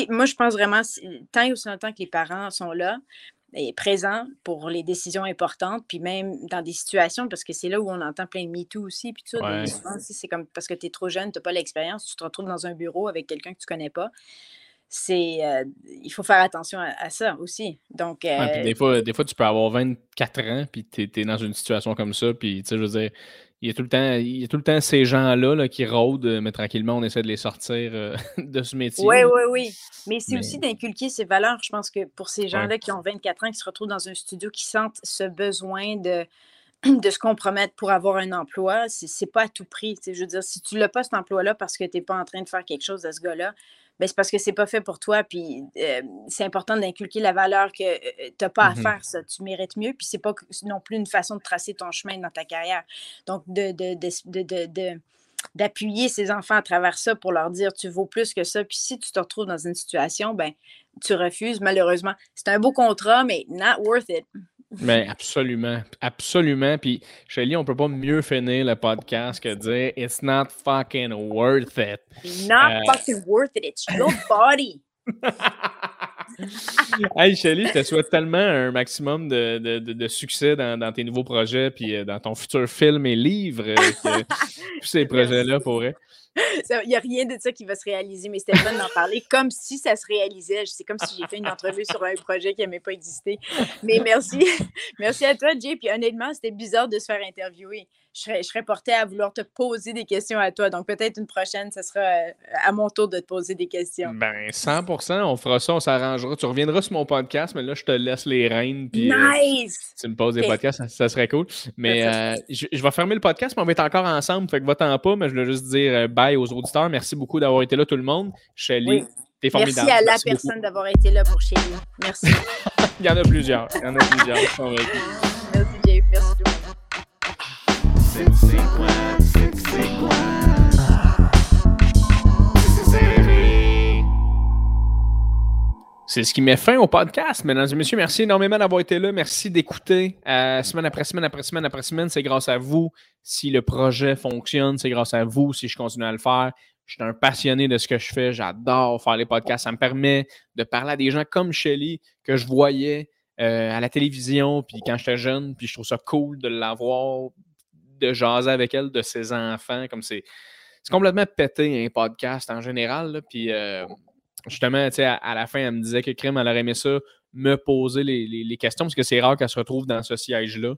Speaker 2: moi, je pense vraiment, tant et aussi longtemps que les parents sont là, est présent pour les décisions importantes, puis même dans des situations, parce que c'est là où on entend plein de MeToo aussi, puis tout ça. c'est comme parce que tu es trop jeune, tu n'as pas l'expérience, tu te retrouves dans un bureau avec quelqu'un que tu connais pas. c'est il faut faire attention à, ça aussi. Donc,
Speaker 1: des, fois, des fois, tu peux avoir 24 ans, puis tu es, dans une situation comme ça, puis tu sais, je veux dire, il y a tout le temps, il y a tout le temps ces gens-là qui rôdent, mais tranquillement, on essaie de les sortir [laughs] de ce métier.
Speaker 2: Oui, oui, oui. Mais c'est aussi d'inculquer ces valeurs. Je pense que pour ces gens-là qui ont 24 ans, qui se retrouvent dans un studio, qui sentent ce besoin de [clears throat] de se compromettre pour avoir un emploi, c'est pas à tout prix. Je veux dire, si tu l'as pas cet emploi-là parce que tu n'es pas en train de faire quelque chose à ce gars-là, c'est parce que c'est pas fait pour toi. Puis euh, c'est important d'inculquer la valeur que tu n'as pas à mmh faire ça. Tu mérites mieux. Puis c'est pas non plus une façon de tracer ton chemin dans ta carrière. Donc, de, de, d'appuyer ces enfants à travers ça pour leur dire tu vaux plus que ça. Puis si tu te retrouves dans une situation, ben tu refuses malheureusement. C'est un beau contrat, mais not worth it.
Speaker 1: Mais absolument, absolument. Puis, Shelly, on peut pas mieux finir le podcast que dire It's not fucking worth it.
Speaker 2: Not euh, fucking worth it. It's your body. [laughs]
Speaker 1: hey Shelly, je te souhaite tellement un maximum de, de, de, succès dans, dans, tes nouveaux projets, puis euh, dans ton futur film et livre, euh, [laughs] tous ces projets-là pourraient.
Speaker 2: Il n'y a rien de ça qui va se réaliser, mais c'était fun d'en parler comme si ça se réalisait. C'est comme si j'ai fait une entrevue sur un projet qui n'avait pas existé. Mais merci. [laughs] merci à toi, Jay. Puis honnêtement, c'était bizarre de se faire interviewer je serais, je portée à vouloir te poser des questions à toi. Donc, peut-être une prochaine, ce sera euh, à mon tour de te poser des questions.
Speaker 1: Ben, 100% on fera ça, on s'arrangera. Tu reviendras sur mon podcast, mais là, je te laisse les rênes. Puis,
Speaker 2: euh, nice!
Speaker 1: tu me poses des podcasts, ça, serait cool. Mais euh, je, vais fermer le podcast, mais on va être encore ensemble. Fait que va-t'en pas, mais je voulais juste dire bye aux auditeurs. Merci beaucoup d'avoir été là, tout le monde. Shelly, t'es formidable.
Speaker 2: Merci à la personne d'avoir été là pour Shelly. Merci. [laughs]
Speaker 1: Il y en a plusieurs. Il y en a plusieurs. Merci,
Speaker 2: Jay. Merci tout le monde.
Speaker 1: C'est ce qui met fin au podcast, mesdames et messieurs. Merci énormément d'avoir été là. Merci d'écouter euh, semaine après semaine après semaine après semaine. C'est grâce à vous. Si le projet fonctionne, c'est grâce à vous. Si je continue à le faire, je suis un passionné de ce que je fais. J'adore faire les podcasts. Ça me permet de parler à des gens comme Shelly que je voyais euh, à la télévision, puis quand j'étais jeune, puis je trouve ça cool de l'avoir, de jaser avec elle de ses enfants. Comme c'est, complètement pété un podcast en général. euh, justement, à, à la fin, elle me disait que Crime, elle aurait aimé ça, me poser les, questions, parce que c'est rare qu'elle se retrouve dans ce siège-là.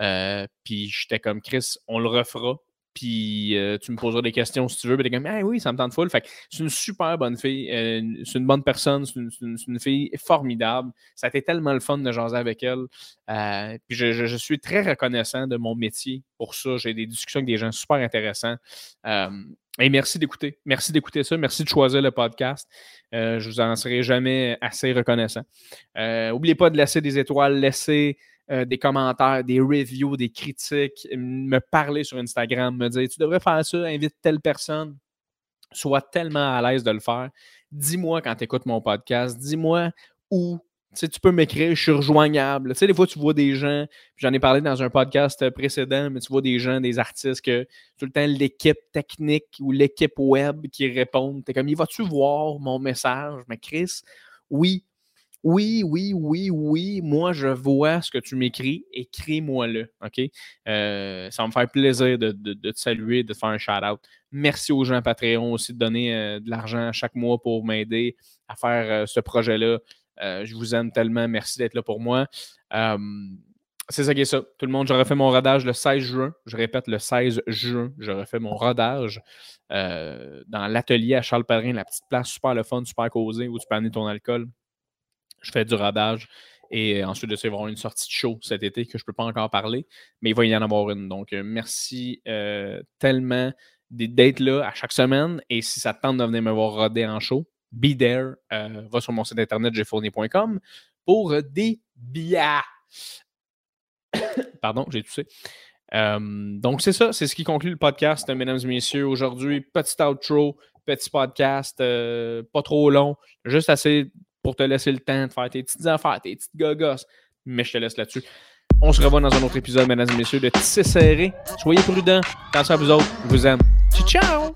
Speaker 1: Euh, puis j'étais comme Chris, on le refera puis euh, tu me poseras des questions si tu veux. Puis comme, ah oui, ça me tente full. Fait c'est une super bonne fille. Euh, c'est une bonne personne. C'est une, fille formidable. Ça a été tellement le fun de jaser avec elle. Euh, puis je, suis très reconnaissant de mon métier pour ça. J'ai des discussions avec des gens super intéressants. et merci d'écouter. Merci d'écouter ça. Merci de choisir le podcast. je vous en serai jamais assez reconnaissant. N'oubliez pas de laisser des étoiles, laisser euh, des commentaires, des reviews, des critiques, me parler sur Instagram, me dire tu devrais faire ça, invite telle personne. Sois tellement à l'aise de le faire. Dis-moi quand tu écoutes mon podcast, dis-moi où tu, peux m'écrire, je suis rejoignable. Tu sais, des fois, tu vois des gens, j'en ai parlé dans un podcast précédent, mais tu vois des gens, des artistes que tout le temps l'équipe technique ou l'équipe web qui répondent. Tu es comme, il va-tu voir mon message? Mais Chris, oui, oui, oui, oui, oui, moi je vois ce que tu m'écris, écris-moi-le, OK? Euh, ça va me faire plaisir de, te saluer, de te faire un shout-out. Merci aux gens Patreon aussi de donner euh, de l'argent chaque mois pour m'aider à faire euh, ce projet-là. je vous aime tellement, merci d'être là pour moi. c'est ça qui est ça. Tout le monde, je refais mon rodage le 16 juin. Je répète, le 16 juin, je refais mon rodage dans l'atelier à Charles Pellerin, la petite place super le fun, super causée où tu peux amener ton alcool je fais du radage. Et ensuite de ça, il va y avoir une sortie de show cet été que je ne peux pas encore parler, mais il va y en avoir une. Donc, euh, merci euh, tellement d'être là à chaque semaine. Et si ça te tente de venir me voir roder en show, be there. Euh, va sur mon site internet jfourni.com pour des billets. [coughs] Pardon, j'ai toussé. donc, c'est ça, c'est ce qui conclut le podcast, mesdames et messieurs. Aujourd'hui, petit outro, petit podcast, pas trop long, juste assez pour te laisser le temps de faire tes petites affaires, tes petites gogos. Mais je te laisse là-dessus. On se revoit dans un autre épisode, mesdames et messieurs, de Tisser serré. Soyez prudents. Attention à vous autres. Je vous aime. Ciao, ciao!